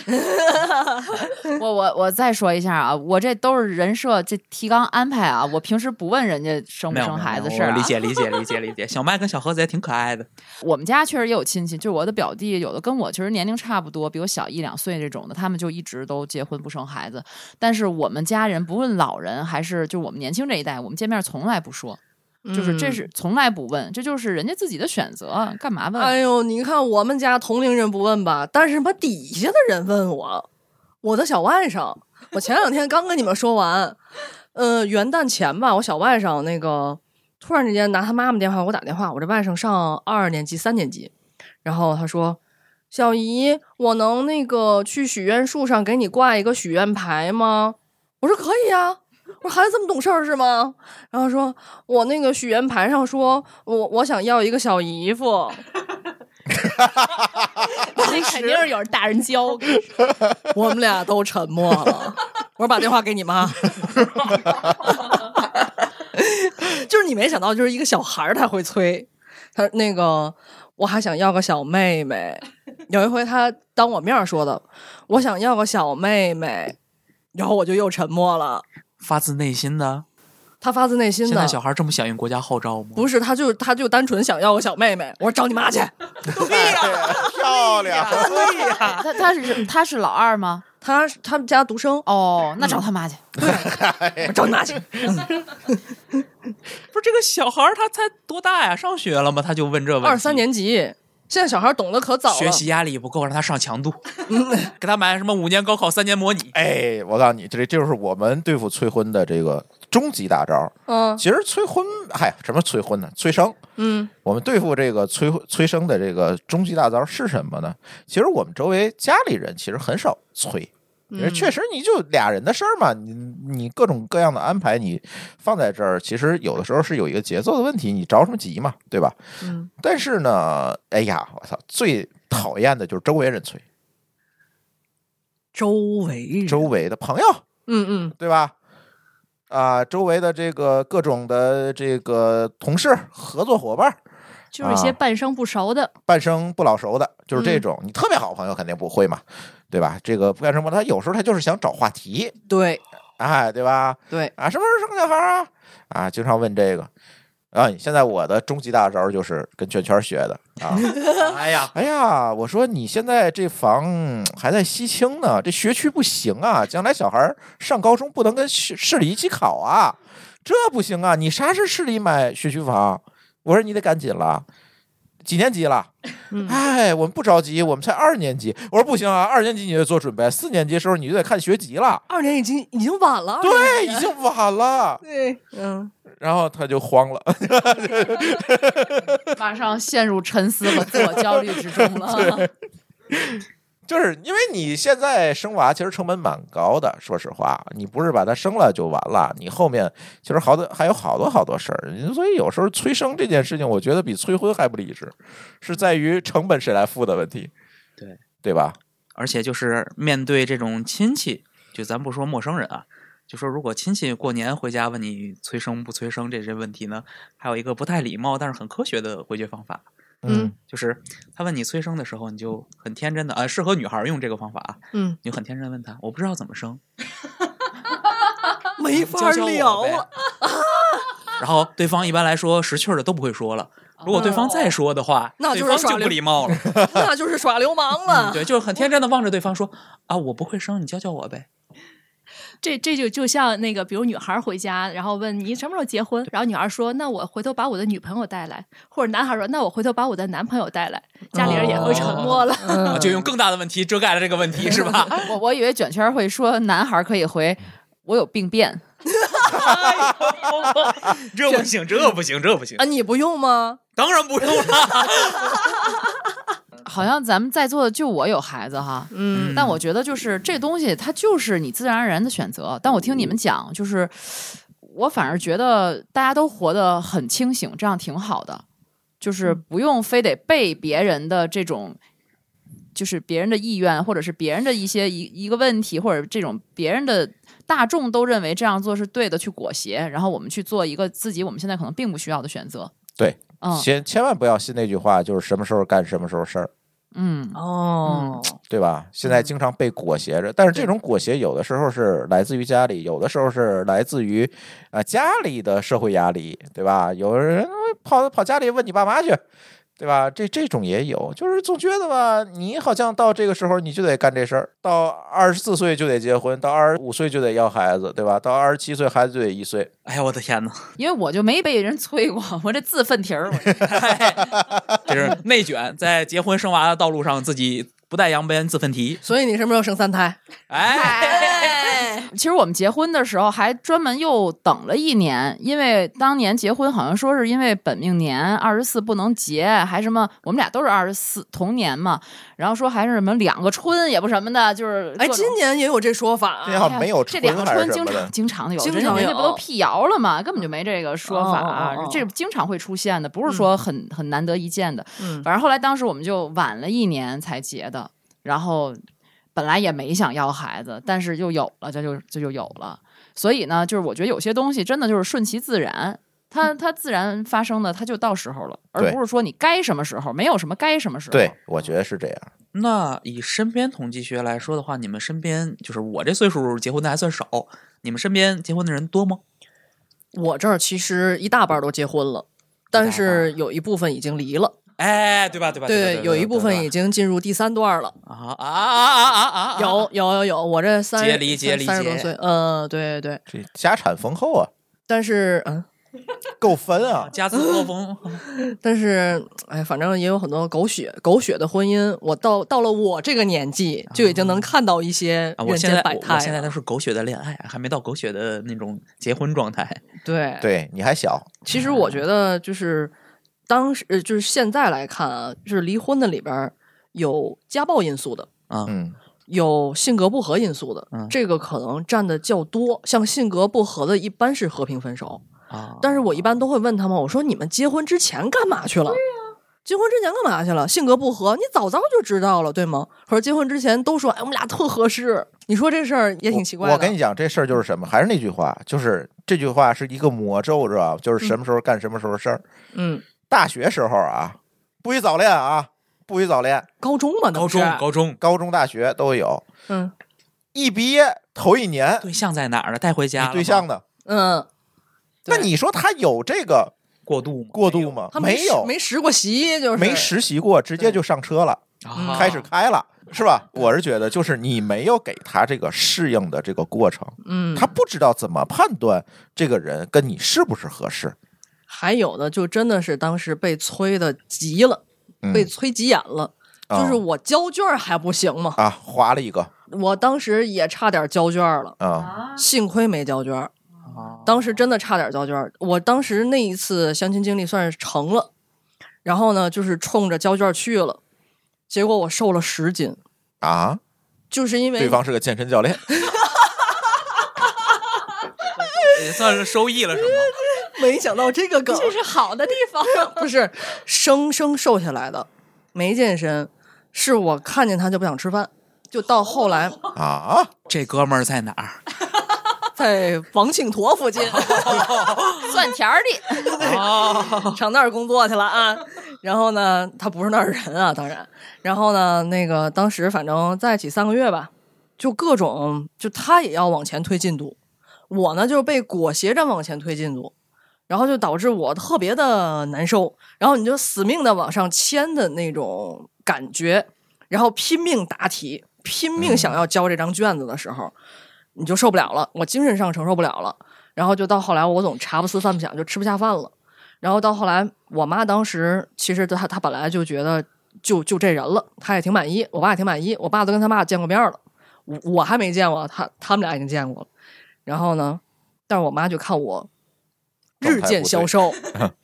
我我我再说一下啊，我这都是人设这提纲安排啊，我平时不问人家生不生孩子事儿、啊。
理解理解理解理解。小麦跟小盒子也挺可爱的。
我们家确实也有亲戚，就是我的表弟，有的跟我其实年龄差不多，比我小一两岁这种的，他们就一直都结婚不生孩子。但是我们家人不论老人还是就我们年轻这一代，我们见面从来不说，就是这是从来不问，这就是人家自己的选择，干嘛问？
哎呦，你看我们家同龄人不问吧，但是把底下的人问我，我的小外甥，我前两天刚跟你们说完，呃，元旦前吧，我小外甥那个突然之间拿他妈妈电话给我打电话，我这外甥上二年级、三年级，然后他说：“小姨，我能那个去许愿树上给你挂一个许愿牌吗？”我说：“可以呀。”我说：“孩子这么懂事儿是吗？”然后说：“我那个许愿牌上说我我想要一个小姨夫。”
哈那肯定是有人大人教。我
我们俩都沉默了。我说把电话给你妈。就是你没想到，就是一个小孩儿他会催他那个，我还想要个小妹妹。有一回他当我面说的，我想要个小妹妹，然后我就又沉默了。
发自内心的。
他发自内心的
现在，小孩这么响应国家号召吗？
不是，他就他就单纯想要个小妹妹。我说找你妈去。
漂亮，
对呀，
他他是他是老二吗？
他他们家独生，
哦，那找他妈去。
我找你妈去。
不是这个小孩他才多大呀？上学了吗？他就问这问题。
二三年级，现在小孩懂得可早了。
学习压力不够，让他上强度，给他买什么五年高考三年模拟。
哎，我告诉你，这这就是我们对付催婚的这个终极大招。
嗯
其实催婚，嗨，什么催婚呢？催生。
嗯
我们对付这个催催生的这个终极大招是什么呢？其实我们周围家里人其实很少催，因为确实你就俩人的事儿嘛，你你各种各样的安排你放在这儿，其实有的时候是有一个节奏的问题，你着什么急嘛，对吧？
嗯，
但是呢，哎呀，我操，最讨厌的就是周围人催，
周围
周围的朋友，
嗯嗯
对吧？啊，周围的这个各种的这个同事、合作伙伴，
就是一些半生不熟的，
半生不老熟的，就是这
嗯
种。你特别好的朋友肯定不会嘛，对吧？这个不干什么，他有时候他就是想找话题，
对
哎，对吧？
对，
啊，什么时候生小孩啊？啊，经常问这个。啊，现在我的终极大招就是跟圈圈学的啊！
哎呀，
哎呀，我说你现在这房还在西青呢，这学区不行啊，将来小孩上高中不能跟市市里一起考啊，这不行啊！你啥时市里买学区房？我说你得赶紧了，几年级了？
嗯
哎，我们不着急，我们才二年级。我说不行啊，二年级你就做准备，四年级的时候你就得看学籍了。
二年已经已经晚了，
对，已经晚了。
对，嗯，
然后他就慌了，
马上陷入沉思和自我焦虑之中了。
就是因为你现在生娃其实成本蛮高的，说实话，你不是把他生了就完了，你后面其实好多还有好多好多事儿，所以有时候催生这件事情，我觉得比催婚还不理智，是在于成本谁来付的问题，
对。
对吧？
而且就是面对这种亲戚，就咱不说陌生人啊，就说如果亲戚过年回家问你催生不催生这些问题呢，还有一个不太礼貌但是很科学的回绝方法，
嗯
就是他问你催生的时候，你就很天真的，啊，适合女孩用这个方法啊，
嗯，
你就很天真的问他，我不知道怎么生，
没法聊了。
然后对方一般来说识趣的都不会说了，如果对方再说的话，
那就是
就
耍流
不礼貌了。
那就是耍流氓了。
对，就是很天真的望着对方说啊，我不会生，你教教我呗。
这这就就像那个，比如女孩回家，然后问你什么时候结婚，然后女孩说那我回头把我的女朋友带来，或者男孩说那我回头把我的男朋友带来，家里人也会沉默了。
啊 就用更大的问题遮盖了这个问题，是吧？
我我以为卷圈会说男孩可以回我有病变，
这不行，这不行，这不行
啊，，你不用吗？
当然不用了。
好像咱们在座的就我有孩子哈。
嗯
但我觉得就是这东西，它就是你自然而然的选择。但我听你们讲，就是我反而觉得大家都活得很清醒，这样挺好的，就是不用非得被别人的这种，就是别人的意愿，或者是别人的一些一一个问题，或者这种别人的大众都认为这样做是对的，去裹挟，然后我们去做一个自己我们现在可能并不需要的选择。
对，
嗯。
千千万不要信那句话，就是什么时候干什么时候事儿，
嗯。
哦，
对吧？现在经常被裹挟着，但是这种裹挟有的时候是来自于家里，有的时候是来自于啊、呃家里的社会压力，对吧？有人跑跑家里问你爸妈去，对吧？这这种也有，就是总觉得吧，你好像到这个时候你就得干这事儿，到二十四岁就得结婚，到二十五岁就得要孩子，对吧？到二十七岁孩子就得一岁，
哎呀，我的天哪！
因为我就没被人催过，我这自奋蹄儿，我
这 是内卷，在结婚生娃的道路上自己不带扬鞭自奋蹄。
所以你什么时候生三胎？
哎，
其实我们结婚的时候还专门又等了一年，因为当年结婚好像说是因为本命年二十四不能结，还什么我们俩都是二十四同年嘛，然后说还是什么两个春也不什么的，就是
哎，今年也有这说法啊。
没有
这两个
春还是
春经常。经常的有，
经常
人家不都辟谣了吗？根本就没这个说法，
啊哦哦哦
这经常会出现的，不是说很、很难得一见的。
嗯，
反正后来当时我们就晚了一年才结的，然后本来也没想要孩子，但是又有了，这就这就有了。所以呢，就是我觉得有些东西真的就是顺其自然。它它自然发生的，它就到时候了，而不是说你该什么时候，没有什么该什么时候。
对，我觉得是这样。
那以身边统计学来说的话，你们身边就是我这岁数结婚的还算少，你们身边结婚的人多吗？
我这儿其实一大半都结婚了，但是有一部分已经离了。
哎，对吧？对吧？
对，
对，
有一部分已经进入第三段了。
啊啊啊啊啊啊啊！
有有有有，我这三
接离接离
三十多岁，嗯，对对对。
这家产丰厚啊，
但是嗯，
够分啊。
家资作风，
但是哎，反正也有很多狗血狗血的婚姻。我到到了我这个年纪，就已经能看到一些
啊，我
人
现在我
间百态了。
我现在都是狗血的恋爱，还没到狗血的那种结婚状态。
对
对，你还小，
其实我觉得就是当时呃就是现在来看啊，就是离婚的里边有家暴因素的，
啊，
嗯，
有性格不合因素的，
嗯
这个可能占的较多。像性格不合的，一般是和平分手。
啊，
但是我一般都会问他们，我说你们结婚之前干嘛去了？结婚之前干嘛去了？性格不合，你早早就知道了，对吗？可是结婚之前都说，哎，我们俩特合适。你说这事儿也挺奇怪的。
我跟你讲，这事儿就是什么？还是那句话，就是这句话是一个魔咒，知道吧？就是什么时候干什么时候事儿。
嗯，
大学时候啊，不许早恋啊，不许早恋。
高中嘛，那
高中高中
高中、大学都有。
嗯
一毕业头一年，
对象在哪儿呢？带回家了
对象呢？
嗯，
那你说他有这个
过渡吗？
过渡吗？
他
没有，
没实过习，就是
没实习过，直接就上车了，
啊
开始开了，是吧？我是觉得，就是你没有给他这个适应的这个过程，
嗯，
他不知道怎么判断这个人跟你是不是合适。
还有的就真的是当时被催的急了，
嗯
被催急眼了。就是
啊
我交卷还不行吗？
啊，划了一个
我当时也差点交卷了，
啊，
幸亏没交卷。
啊
当时真的差点交卷，我当时那一次相亲经历算是成了，然后呢，就是冲着交卷去了，结果我瘦了十斤，
啊，
就是因为
对方是个健身教练，
也算是收益了，是吗？
没想到这个梗
这是好的地方。
不是生生瘦下来的，没健身，是我看见他就不想吃饭，就到后来
啊，
这哥们儿在哪儿？
在王庆坨附近
蒜田儿的，
啊，
上那儿工作去了啊。然后呢，他不是那儿人啊，当然。然后呢，那个当时反正在一起三个月吧，就各种，就他也要往前推进度，我呢就是被裹挟着往前推进度，然后就导致我特别的难受。然后你就死命的往上牵的那种感觉，然后拼命答题，拼命想要交这张卷子的时候，你就受不了了，我精神上承受不了了。然后就到后来，我总茶不思饭不想，就吃不下饭了。然后到后来，我妈当时其实她她本来就觉得就就这人了，她也挺满意，我爸也挺满意，我爸都跟他妈见过面了，我我还没见过，他他们俩已经见过了。然后呢，但是我妈就看我日渐消瘦，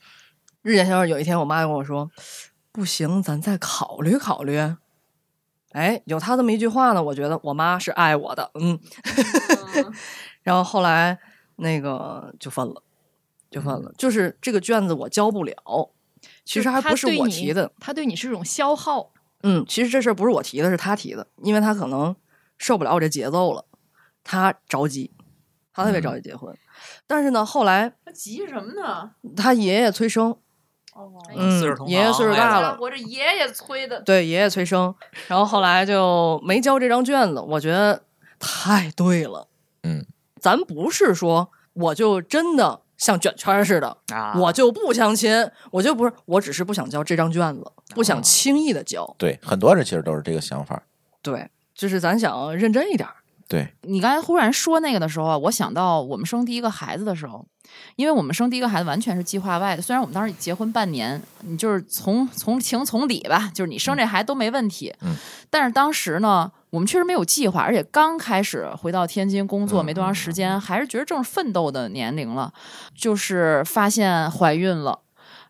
日渐消瘦。有一天，我妈跟我说：“不行，咱再考虑考虑。”哎，有她这么一句话呢，我觉得我妈是爱我的，嗯。然后后来那个就分了，就分了。就是这个卷子我交不了，其实还不是我提的，
他对你是一种消耗。
嗯，其实这事儿不是我提的，是他提的，因为他可能受不了我这节奏了，他着急，他特别着急结婚。但是呢，后来
他急什么呢？
他爷爷催生，
哦，
嗯
岁数同，
爷爷岁数大了，
我这爷爷催的，
对爷爷催生，然后后来就没交这张卷子，我觉得太对了。
嗯，
咱不是说我就真的像卷圈似的，
啊，
我就不相亲，我就不是，我只是不想交这张卷子，不想轻易的交。
对，很多人其实都是这个想法。
对，就是咱想认真一点儿。
对，
你刚才忽然说那个的时候啊，我想到我们生第一个孩子的时候，因为我们生第一个孩子完全是计划外的。虽然我们当时结婚半年，你就是从从情从理吧，就是你生这孩子都没问题。
嗯，
但是当时呢，我们确实没有计划，而且刚开始回到天津工作
嗯
没多长时间，还是觉得正是奋斗的年龄了，就是发现怀孕了。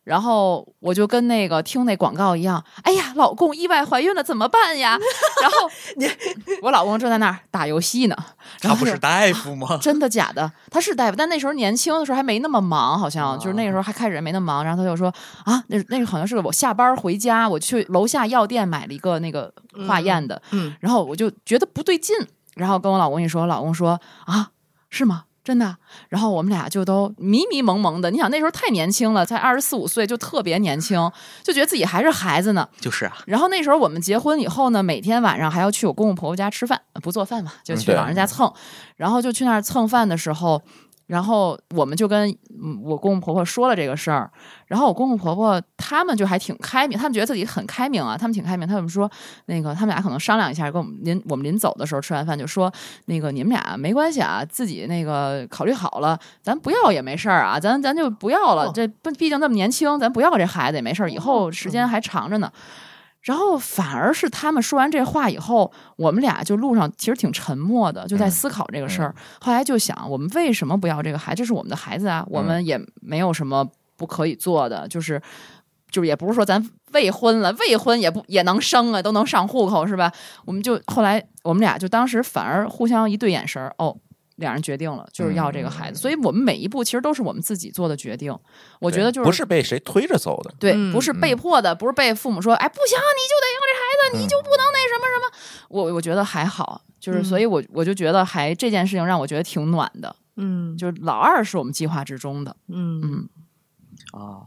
然后我就跟那个听那广告一样，哎呀，老公意外怀孕了怎么办呀？然后你 我老公正在那儿打游戏呢，
他不是大夫吗？
真的假的？他是大夫，但那时候年轻的时候还没那么忙，好像、就是那个时候还开始没那么忙。然后他就说啊，那那个好像是我下班回家，我去楼下药店买了一个那个化验的，
嗯，
然后我就觉得不对劲，然后跟我老公一说，我老公说啊，是吗？真的，然后我们俩就都迷迷蒙蒙的。你想那时候太年轻了，才二十四五岁，就特别年轻，就觉得自己还是孩子呢。
就是啊，
然后那时候我们结婚以后呢，每天晚上还要去我公公婆婆家吃饭，呃不做饭嘛，就去老人家蹭。然后就去那儿蹭饭的时候，然后我们就跟嗯我公公婆婆说了这个事儿。然后我公公婆婆他们就还挺开明，他们觉得自己很开明啊，他们挺开明。他们说那个他们俩可能商量一下，跟我们临我们临走的时候吃完饭就说那个你们俩没关系啊，自己那个考虑好了，咱不要也没事儿啊，咱咱就不要了。
哦
这不毕竟那么年轻，咱不要这孩子也没事儿，以后时间还长着呢。然后反而是他们说完这话以后，我们俩就路上其实挺沉默的，就在
嗯
思考这个事儿。后来就想，我们为什么不要这个孩子？这是我们的孩子啊，我们也没有什么不可以做的，就是就是也不是说咱未婚了，未婚也不也能生啊，都能上户口是吧？我们就后来我们俩就当时反而互相一对眼神儿，哦。两人决定了，就是要这个孩子，所以我们每一步其实都是我们自己做的决定。我觉得就是
不是被谁推着走的。
对，
嗯
不是被迫的，不是被父母说，哎，不行，你就得要这孩子，你就不能那什么什么。我我觉得还好，就是，
嗯
所以我我就觉得还这件事情让我觉得挺暖的，
嗯。
就是老二是我们计划之中的，
嗯。
嗯，
啊，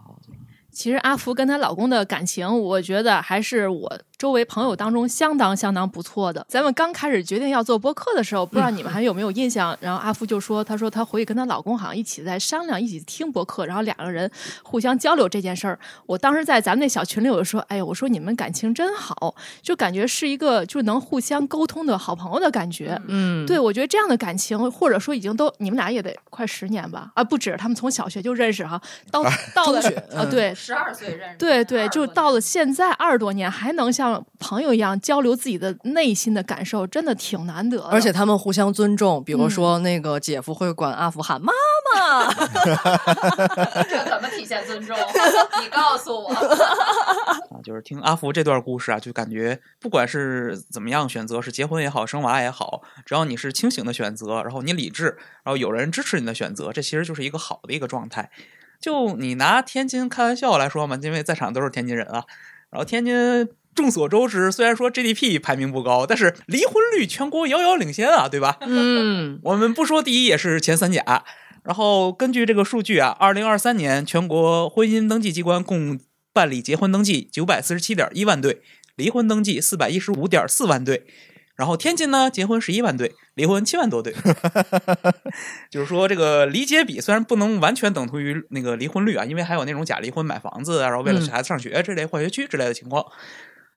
其实阿福跟她老公的感情，我觉得还是我周围朋友当中相当相当不错的。咱们刚开始决定要做播客的时候，不知道你们还有没有印象？然后阿福就说，他说他回去跟她老公好像一起在商量，一起听播客，然后两个人互相交流这件事儿。我当时在咱们那小群里，我就说，哎呀，我说你们感情真好，就感觉是一个就能互相沟通的好朋友的感觉。
嗯，
对，我觉得这样的感情，或者说已经都你们俩也得快十年吧？啊，不止，他们从小学就认识哈，到到了
中学
啊，
嗯
对，
十二岁认识
对对，就到了现在二十多年，还能像朋友一样交流自己的内心的感受，真的挺难得的。
而且他们互相尊重，比如
嗯
说那个姐夫会管阿福喊妈 妈，
这怎么体现尊重？你告诉我。
啊，就是听阿福这段故事啊，就感觉不管是怎么样选择，是结婚也好，生娃也好，只要你是清醒的选择，然后你理智，然后有人支持你的选择，这其实就是一个好的一个状态。就你拿天津开玩笑来说嘛，因为在场都是天津人啊，然后天津。众所周知，虽然说 GDP 排名不高，但是离婚率全国遥遥领先啊，对吧？
嗯
我们不说第一，也是前三甲。然后根据这个数据啊，二零二三年全国婚姻登记机关共办理结婚登记九百四十七点一万对，离婚登记四百一十五点四万对。然后天津呢，结婚十一万对，离婚七万多对。就是说，这个离结比虽然不能完全等同于那个离婚率啊，因为还有那种假离婚买房子啊，然后为了
嗯
孩子上学这类换学区之类的情况。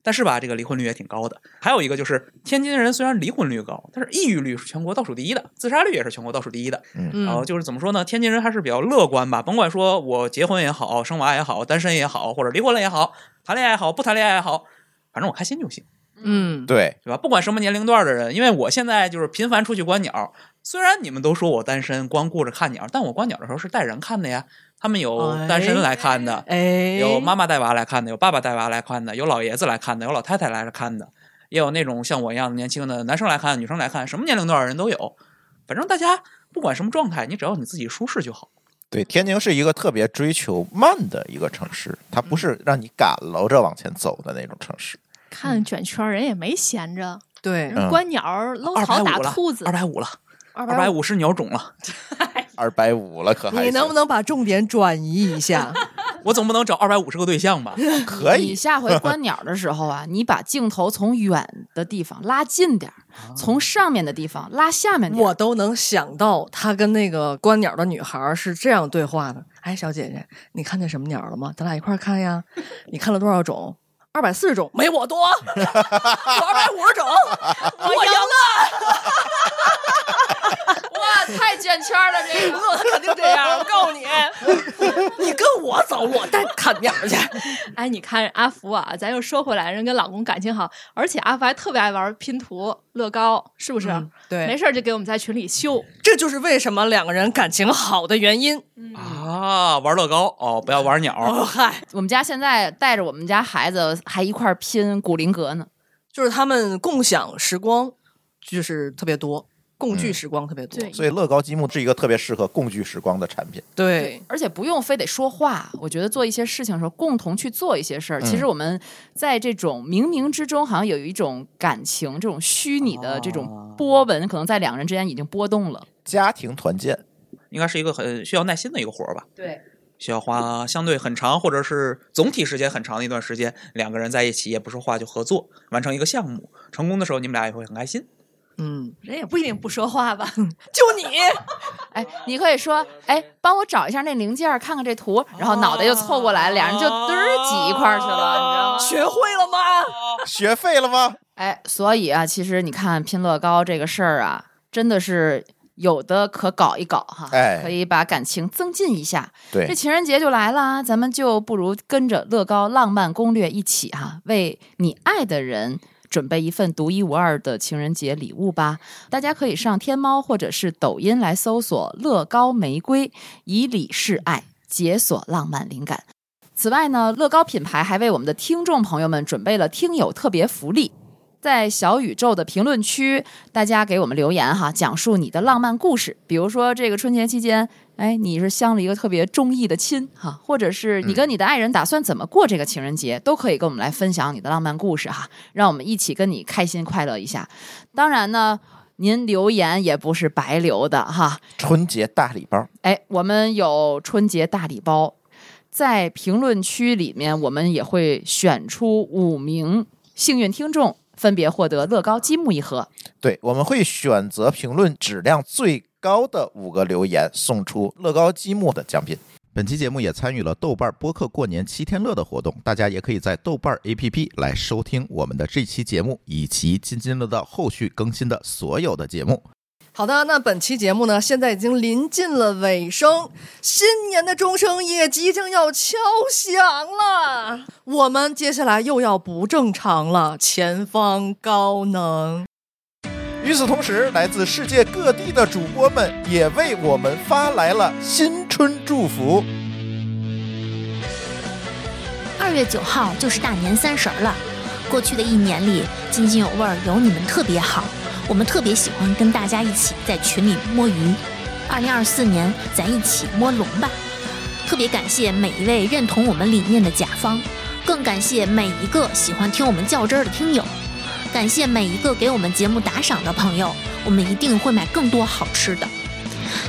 但是吧，这个离婚率也挺高的。还有一个就是，天津人虽然离婚率高，但是抑郁率是全国倒数第一的，自杀率也是全国倒数第一的。
嗯
然后就是怎么说呢？天津人还是比较乐观吧，甭管说我结婚也好，生娃也好，单身也好，或者离婚了也好，谈恋爱也好，不谈恋爱也好，反正我开心就行，
嗯，
对，
对吧？不管什么年龄段的人，因为我现在就是频繁出去观鸟，虽然你们都说我单身，光顾着看鸟，但我观鸟的时候是带人看的呀。他们有单身来看的，
哎，
有妈妈带娃来看的，有爸爸带娃来看的，有老爷子来看的，有老太太来看的，也有那种像我一样的年轻的男生来看，女生来看，什么年龄段的人都有。反正大家不管什么状态，你只要你自己舒适就好。
对，天津是一个特别追求慢的一个城市，它不是让你赶搂着往前走的那种城市。
看卷圈人也没闲着，
对，
嗯。
观鸟儿、搂草打兔子，
二百五了，
二
二百五是鸟种了，
二百五了，可还
你能不能把重点转移一下？
我总不能找二百五十个对象吧？
可以？
下回观鸟的时候啊，你把镜头从远的地方拉近点儿，从上面的地方拉下面点儿。
我都能想到他跟那个观鸟的女孩是这样对话的。哎，小姐姐，你看见什么鸟了吗？咱俩一块儿看呀。你看了多少种？二百四十种，没我多，我二百五十种，我赢了。
太卷圈了，这个。
他肯定这样，我告诉你，你跟我走，我带看鸟去。
哎，你看阿福啊，咱又说回来，人跟老公感情好，而且阿福还特别爱玩拼图、乐高，是不是？
嗯对
没事就给我们在群里秀。
这就是为什么两个人感情好的原因。
啊，玩乐高哦，不要玩鸟。
哦嗨，
我们家现在带着我们家孩子还一块拼古灵阁呢。
就是他们共享时光，就是特别多，共聚时光特别多。
对
所以乐高积木是一个特别适合共聚时光的产品。
对，
而且不用非得说话，我觉得做一些事情的时候，共同去做一些事儿。其实我们在这种冥冥之中，好像有一种感情，这种虚拟的这种波纹，可能在两个人之间已经波动了。
家庭团建，
应该是一个很需要耐心的一个活儿吧，
对，
需要花相对很长或者是总体时间很长的一段时间，两个人在一起也不说话就合作完成一个项目，成功的时候你们俩也会很开心。
嗯，
人也不一定不说话吧？
就你，
哎，你可以说，哎，帮我找一下那零件儿，看看这图，然后脑袋就凑过来，俩人就嘚儿挤一块儿去了，你知道吗？
学会了吗？
学废了吗？
哎，所以啊，其实你看拼乐高这个事儿啊，真的是有的可搞一搞哈，
哎
可以把感情增进一下。
对这，
情人节就来了，咱们就不如跟着乐高浪漫攻略一起哈、为你爱的人。准备一份独一无二的情人节礼物吧！大家可以上天猫或者是抖音来搜索“乐高玫瑰”，以礼示爱，解锁浪漫灵感。此外呢，乐高品牌还为我们的听众朋友们准备了听友特别福利，在小宇宙的评论区，大家给我们留言哈，讲述你的浪漫故事。比如说这个春节期间，哎，你是相了一个特别中意的亲哈，或者是你跟你的爱人打算怎么过这个情人节，都可以跟我们来分享你的浪漫故事哈，让我们一起跟你开心快乐一下。当然呢。您留言也不是白留的哈，
春节大礼包，
哎，我们有春节大礼包，在评论区里面，我们也会选出五名幸运听众，分别获得乐高积木一盒。
对，我们会选择评论质量最高的五个留言，送出乐高积木的奖品。本期节目也参与了豆瓣播客过年七天乐的活动，大家也可以在豆瓣 APP 来收听我们的这期节目，以及津津乐道后续更新的所有的节目。
好的，那本期节目呢，现在已经临近了尾声，新年的钟声也即将要敲响了，我们接下来又要不正常了，前方高能。
与此同时，来自世界各地的主播们也为我们发来了新春祝福。
二月九号就是大年三十儿了。过去的一年里，津津有味儿有你们特别好，我们特别喜欢跟大家一起在群里摸鱼。二零二四年，咱一起摸龙吧！特别感谢每一位认同我们理念的甲方，更感谢每一个喜欢听我们较真儿的听友，感谢每一个给我们节目打赏的朋友，我们一定会买更多好吃的。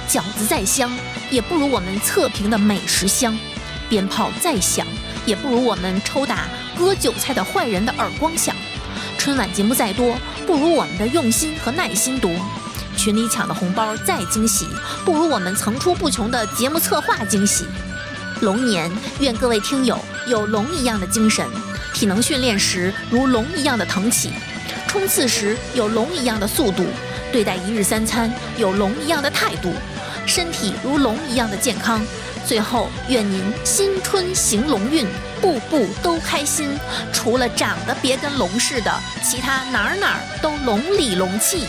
饺子再香，也不如我们测评的美食香；鞭炮再响，也不如我们抽打割韭菜的坏人的耳光响。春晚节目再多，不如我们的用心和耐心多。群里抢的红包再惊喜，不如我们层出不穷的节目策划惊喜。龙年，愿各位听友有龙一样的精神，体能训练时如龙一样的腾起，冲刺时有龙一样的速度，对待一日三餐有龙一样的态度，身体如龙一样的健康。最后，愿您新春行龙运，步步都开心。除了长得别跟龙似的，其他哪儿哪儿都龙里龙气。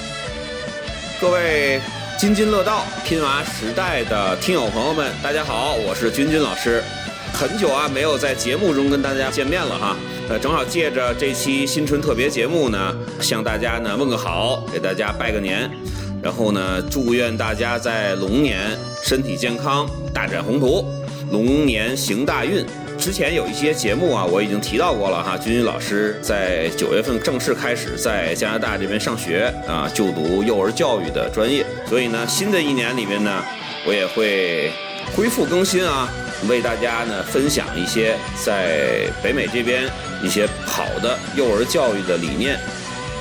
各位津津乐道拼娃时代的听友朋友们，大家好，我是君君老师。很久啊，没有在节目中跟大家见面了哈。呃，正好借着这期新春特别节目呢，向大家呢问个好，给大家拜个年，然后呢，祝愿大家在龙年身体健康，大展宏图，龙年行大运。之前有一些节目啊，我已经提到过了哈。君君老师在九月份正式开始在加拿大这边上学啊，就读幼儿教育的专业。所以呢，新的一年里面呢，我也会恢复更新啊，为大家呢分享一些在北美这边一些好的幼儿教育的理念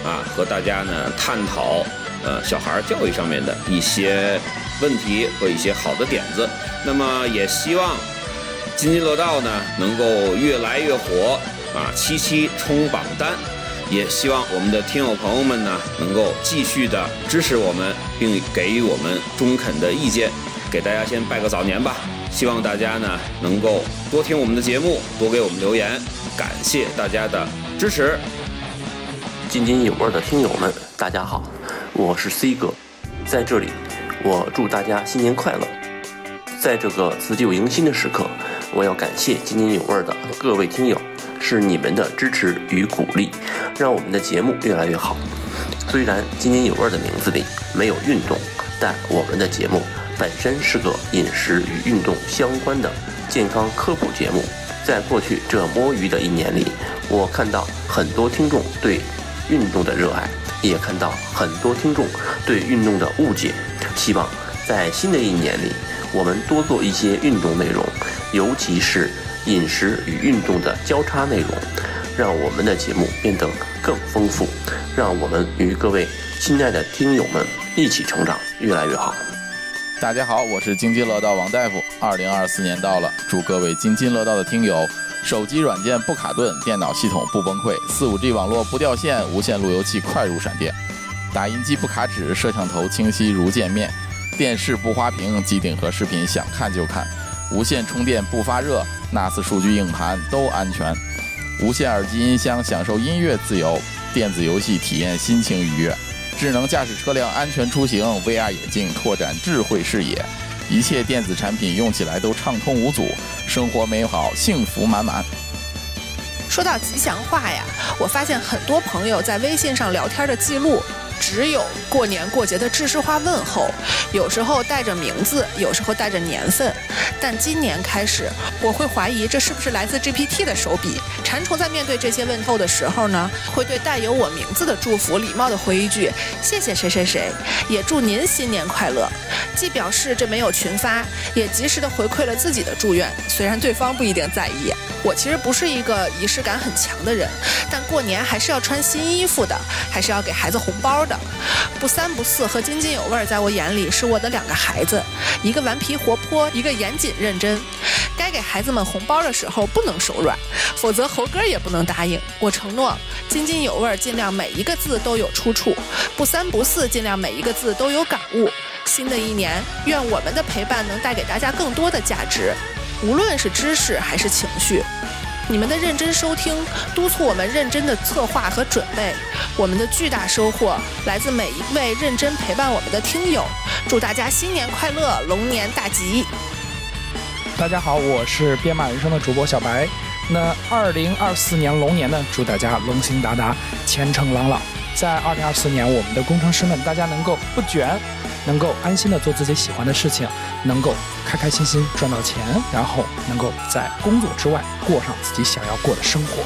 啊，和大家呢探讨呃小孩教育上面的一些问题和一些好的点子。那么也希望。津津乐道呢，能够越来越火啊！期期冲榜单，也希望我们的听友朋友们呢，能够继续的支持我们，并给予我们中肯的意见。给大家先拜个早年吧，希望大家呢能够多听我们的节目，多给我们留言，感谢大家的支持。
津津有味的听友们，大家好，我是 C 哥，在这里，我祝大家新年快乐。在这个辞旧迎新的时刻，我要感谢津津有味的各位听友，是你们的支持与鼓励，让我们的节目越来越好。虽然津津有味的名字里没有运动，但我们的节目本身是个饮食与运动相关的健康科普节目。在过去这摸鱼的一年里，我看到很多听众对运动的热爱，也看到很多听众对运动的误解。希望在新的一年里，我们多做一些运动内容，尤其是饮食与运动的交叉内容，让我们的节目变得更丰富，让我们与各位亲爱的听友们一起成长，越来越好。
大家好，我是津津乐道王大夫。二零二四年到了，祝各位津津乐道的听友，手机软件不卡顿，电脑系统不崩溃，四五 G 网络不掉线，无线路由器快如闪电，打印机不卡纸，摄像头清晰如见面，电视不花屏，机顶盒视频想看就看，无线充电不发热，NAS 数据硬盘都安全，无线耳机音箱享受音乐自由，电子游戏体验心情愉悦。智能驾驶车辆安全出行，VR 眼镜拓展智慧视野，一切电子产品用起来都畅通无阻，生活美好，幸福满满。
说到吉祥话呀，我发现很多朋友在微信上聊天的记录。只有过年过节的制式化问候，有时候带着名字，有时候带着年份。但今年开始，我会怀疑这是不是来自 GPT 的手笔。馋虫在面对这些问候的时候呢，会对带有我名字的祝福礼貌地回一句“谢谢谁谁谁”，也祝您新年快乐。既表示这没有群发，也及时地回馈了自己的祝愿。虽然对方不一定在意。我其实不是一个仪式感很强的人，但过年还是要穿新衣服的，还是要给孩子红包的。不三不四和津津有味，在我眼里是我的两个孩子，一个顽皮活泼，一个严谨认真。该给孩子们红包的时候不能手软，否则猴哥也不能答应。我承诺津津有味，尽量每一个字都有出处；不三不四，尽量每一个字都有感悟。新的一年，愿我们的陪伴能带给大家更多的价值。无论是知识还是情绪，你们的认真收听，督促我们认真的策划和准备。我们的巨大收获来自每一位认真陪伴我们的听友。祝大家新年快乐，龙年大吉！
大家好，我是编码人生的主播小白。那二零二四年龙年呢，祝大家龙行达达，前程朗朗。在二零二四年，我们的工程师们，大家能够不卷，能够安心的做自己喜欢的事情，能够开开心心赚到钱，然后能够在工作之外过上自己想要过的生活。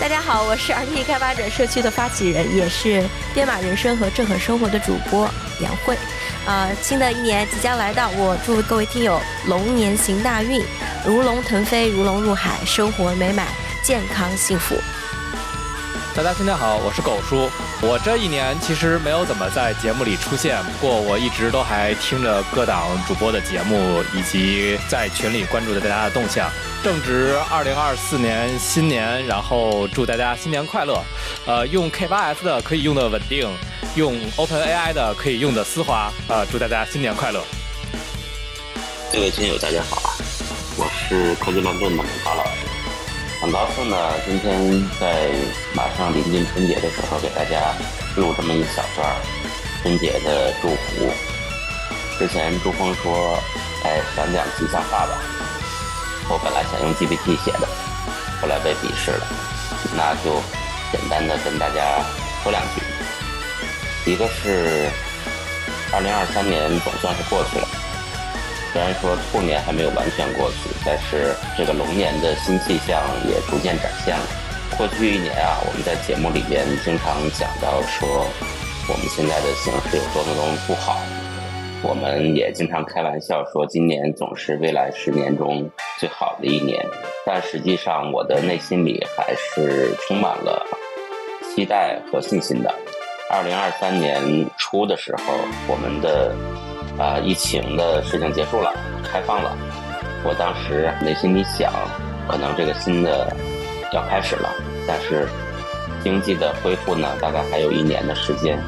大家好，我是 RT 开发者社区的发起人，也是编码人生和正狠生活的主播杨慧。啊，新的一年即将来到，我祝各位听友龙年行大运，如龙腾飞，如龙入海，生活美满，健康幸福。
大家新年好，我是狗叔。我这一年其实没有怎么在节目里出现，不过我一直都还听着各档主播的节目，以及在群里关注着大家的动向。正值二零二四年新年，然后祝大家新年快乐。呃，用 K8s 的可以用的稳定，用 OpenAI 的可以用的丝滑。啊，祝大家新年快乐。
各位听友，大家好，我是科技乱炖的马老师。很高兴呢，今天在马上临近春节的时候，给大家录这么一小段春节的祝福。之前朱峰说：“哎，讲讲吉祥话吧。”我本来想用 GPT 写的，后来被鄙视了，那就简单的跟大家说两句。一个是，二零二三年总算是过去了。虽然说兔年还没有完全过去，但是这个龙年的新气象也逐渐展现了。过去一年啊，我们在节目里边经常讲到说，我们现在的形势有多么多么不好。我们也经常开玩笑说，今年总是未来十年中最好的一年。但实际上，我的内心里还是充满了期待和信心的。二零二三年初的时候，我们的。啊，疫情的事情结束了，开放了。我当时内心里想，可能这个新的要开始了。但是经济的恢复呢，大概还有一年的时间，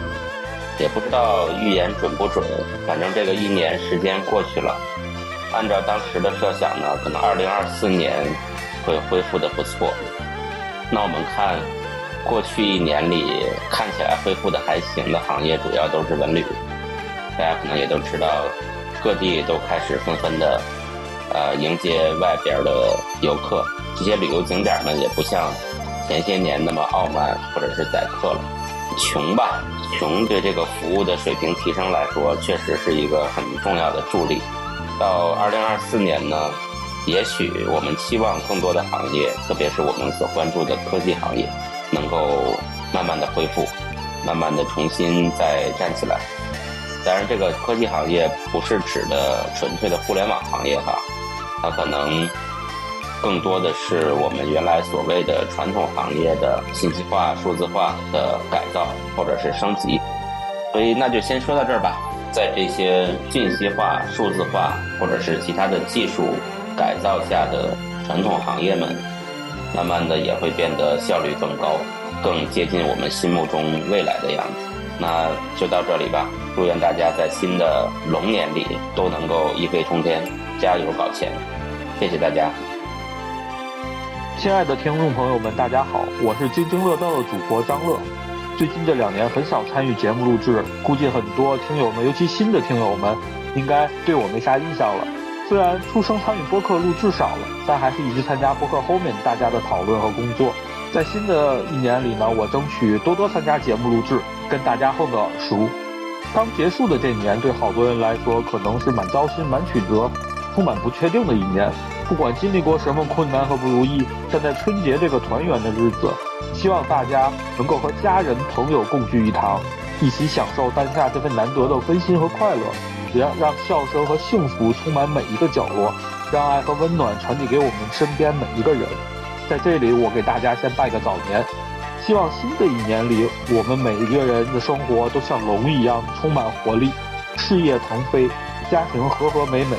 也不知道预言准不准。反正这个一年时间过去了，按照当时的设想呢，可能二零二四年会恢复的不错。那我们看过去一年里看起来恢复的还行的行业，主要都是文旅。大家可能也都知道，各地都开始纷纷的呃迎接外边的游客，这些旅游景点呢也不像前些年那么傲慢或者是宰客了。穷吧，穷对这个服务的水平提升来说，确实是一个很重要的助力。到二零二四年呢，也许我们期望更多的行业，特别是我们所关注的科技行业，能够慢慢的恢复，慢慢的重新再站起来。当然，这个科技行业不是指的纯粹的互联网行业哈，它可能更多的是我们原来所谓的传统行业的信息化、数字化的改造或者是升级。所以，那就先说到这儿吧。在这些信息化、数字化或者是其他的技术改造下的传统行业们，慢慢的也会变得效率更高，更接近我们心目中未来的样子。那就到这里吧。祝愿大家在新的龙年里都能够一飞冲天，加油搞钱！谢谢大家。
亲爱的听众朋友们，大家好，我是津津乐道的主播张乐。最近这两年很少参与节目录制，估计很多听友们，尤其新的听友们，应该对我没啥印象了。虽然出生参与播客录制少了，但还是一直参加播客后面大家的讨论和工作。在新的一年里呢，我争取多多参加节目录制，跟大家混个熟。刚结束的这年，对好多人来说，可能是蛮糟心、蛮曲折、充满不确定的一年。不管经历过什么困难和不如意，站在春节这个团圆的日子，希望大家能够和家人朋友共聚一堂，一起享受当下这份难得的温馨和快乐，也让笑声和幸福充满每一个角落，让爱和温暖传递给我们身边每一个人。在这里，我给大家先拜个早年，希望新的一年里，我们每一个人的生活都像龙一样充满活力，事业腾飞，家庭和和美美，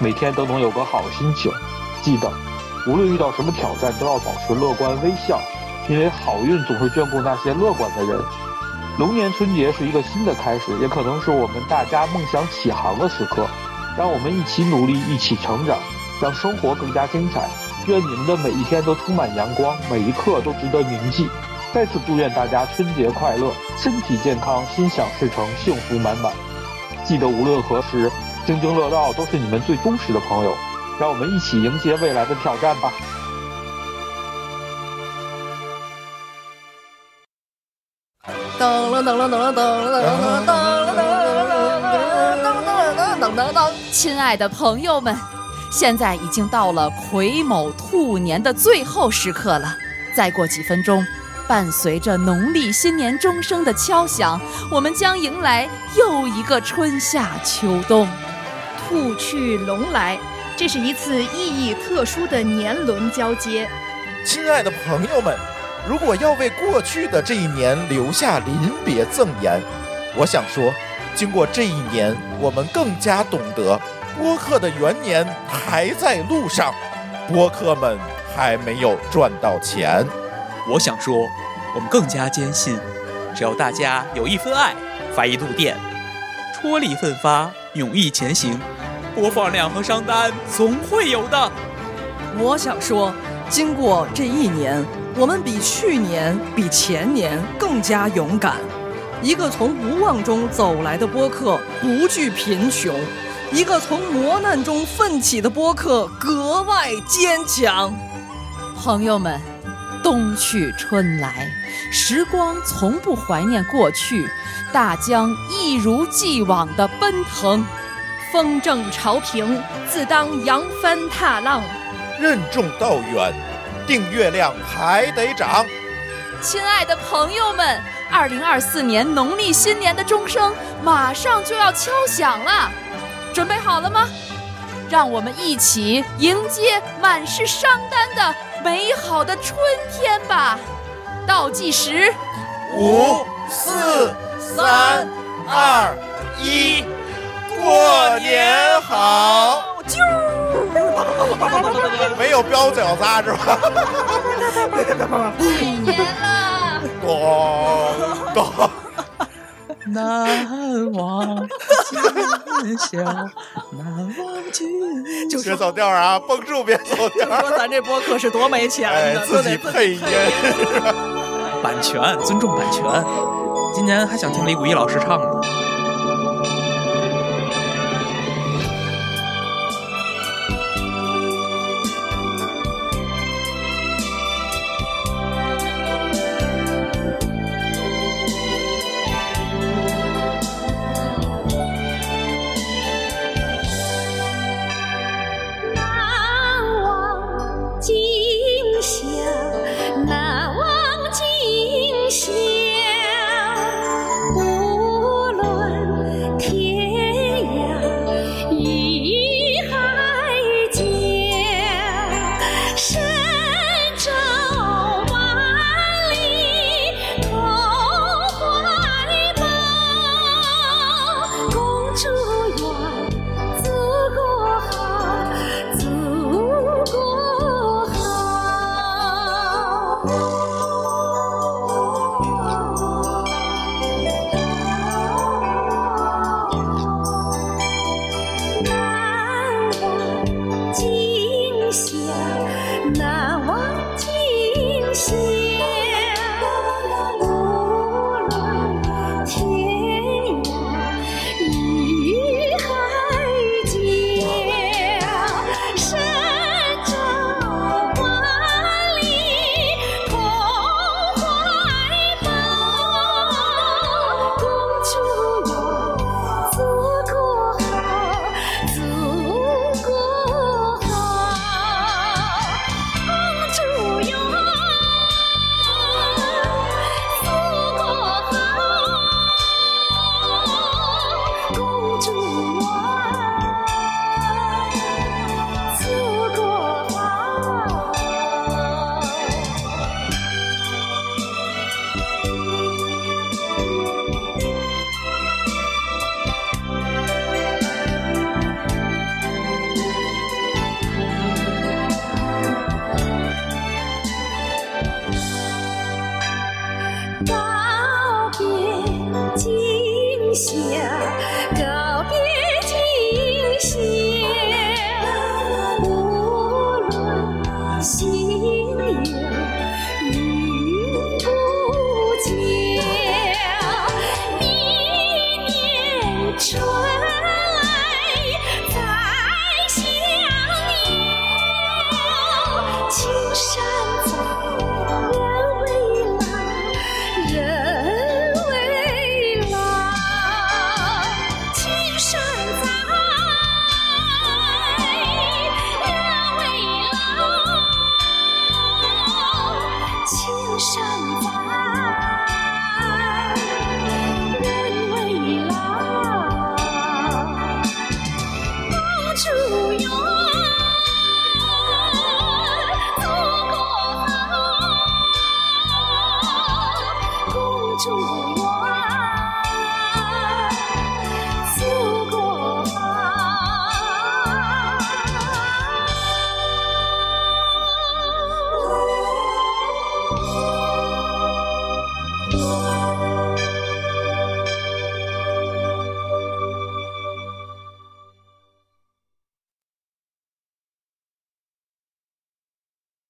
每天都能有个好心情。记得，无论遇到什么挑战，都要保持乐观微笑，因为好运总是眷顾那些乐观的人。龙年春节是一个新的开始，也可能是我们大家梦想起航的时刻。让我们一起努力，一起成长，让生活更加精彩。愿你们的每一天都充满阳光，每一刻都值得铭记。再次祝愿大家春节快乐，身体健康，心想事成，幸福满满。记得无论何时，津津乐道都是你们最忠实的朋友。让我们一起迎接未来的挑战吧！
噔了噔了噔了噔了噔了噔了噔噔噔噔噔！
亲爱的朋友们，现在已经到了癸卯兔年的最后时刻了。再过几分钟，伴随着农历新年钟声的敲响，我们将迎来又一个春夏秋冬。
兔去龙来。这是一次意义特殊的年轮交接。
亲爱的朋友们，如果要为过去的这一年留下临别赠言，我想说，经过这一年，我们更加懂得，播客的元年还在路上，播客们还没有赚到钱。
我想说，我们更加坚信，只要大家有一分爱，发一度电，戳力奋发，勇毅前行。播放量和商单总会有的。
我想说，经过这一年，我们比去年、比前年更加勇敢。一个从无望中走来的播客不惧贫穷，一个从磨难中奋起的播客格外坚强。
朋友们，冬去春来，时光从不怀念过去，大江一如既往的奔腾。
风正潮平，自当扬帆踏浪；
任重道远，定月亮还得涨。
亲爱的朋友们，二零二四年农历新年的钟声马上就要敲响了，准备好了吗？让我们一起迎接满是商单的美好的春天吧！倒计时：
五、四、三、二、一。过年好！啾，没有标脚仨是吧？
过年了！
过 咚咚。
难忘今宵，难忘今
宵
别走调啊，绷住别走调。
说咱这播客是多没钱
哎
呢，，
自己配音。
版权，尊重版权。今年还想听李谷一老师唱呢。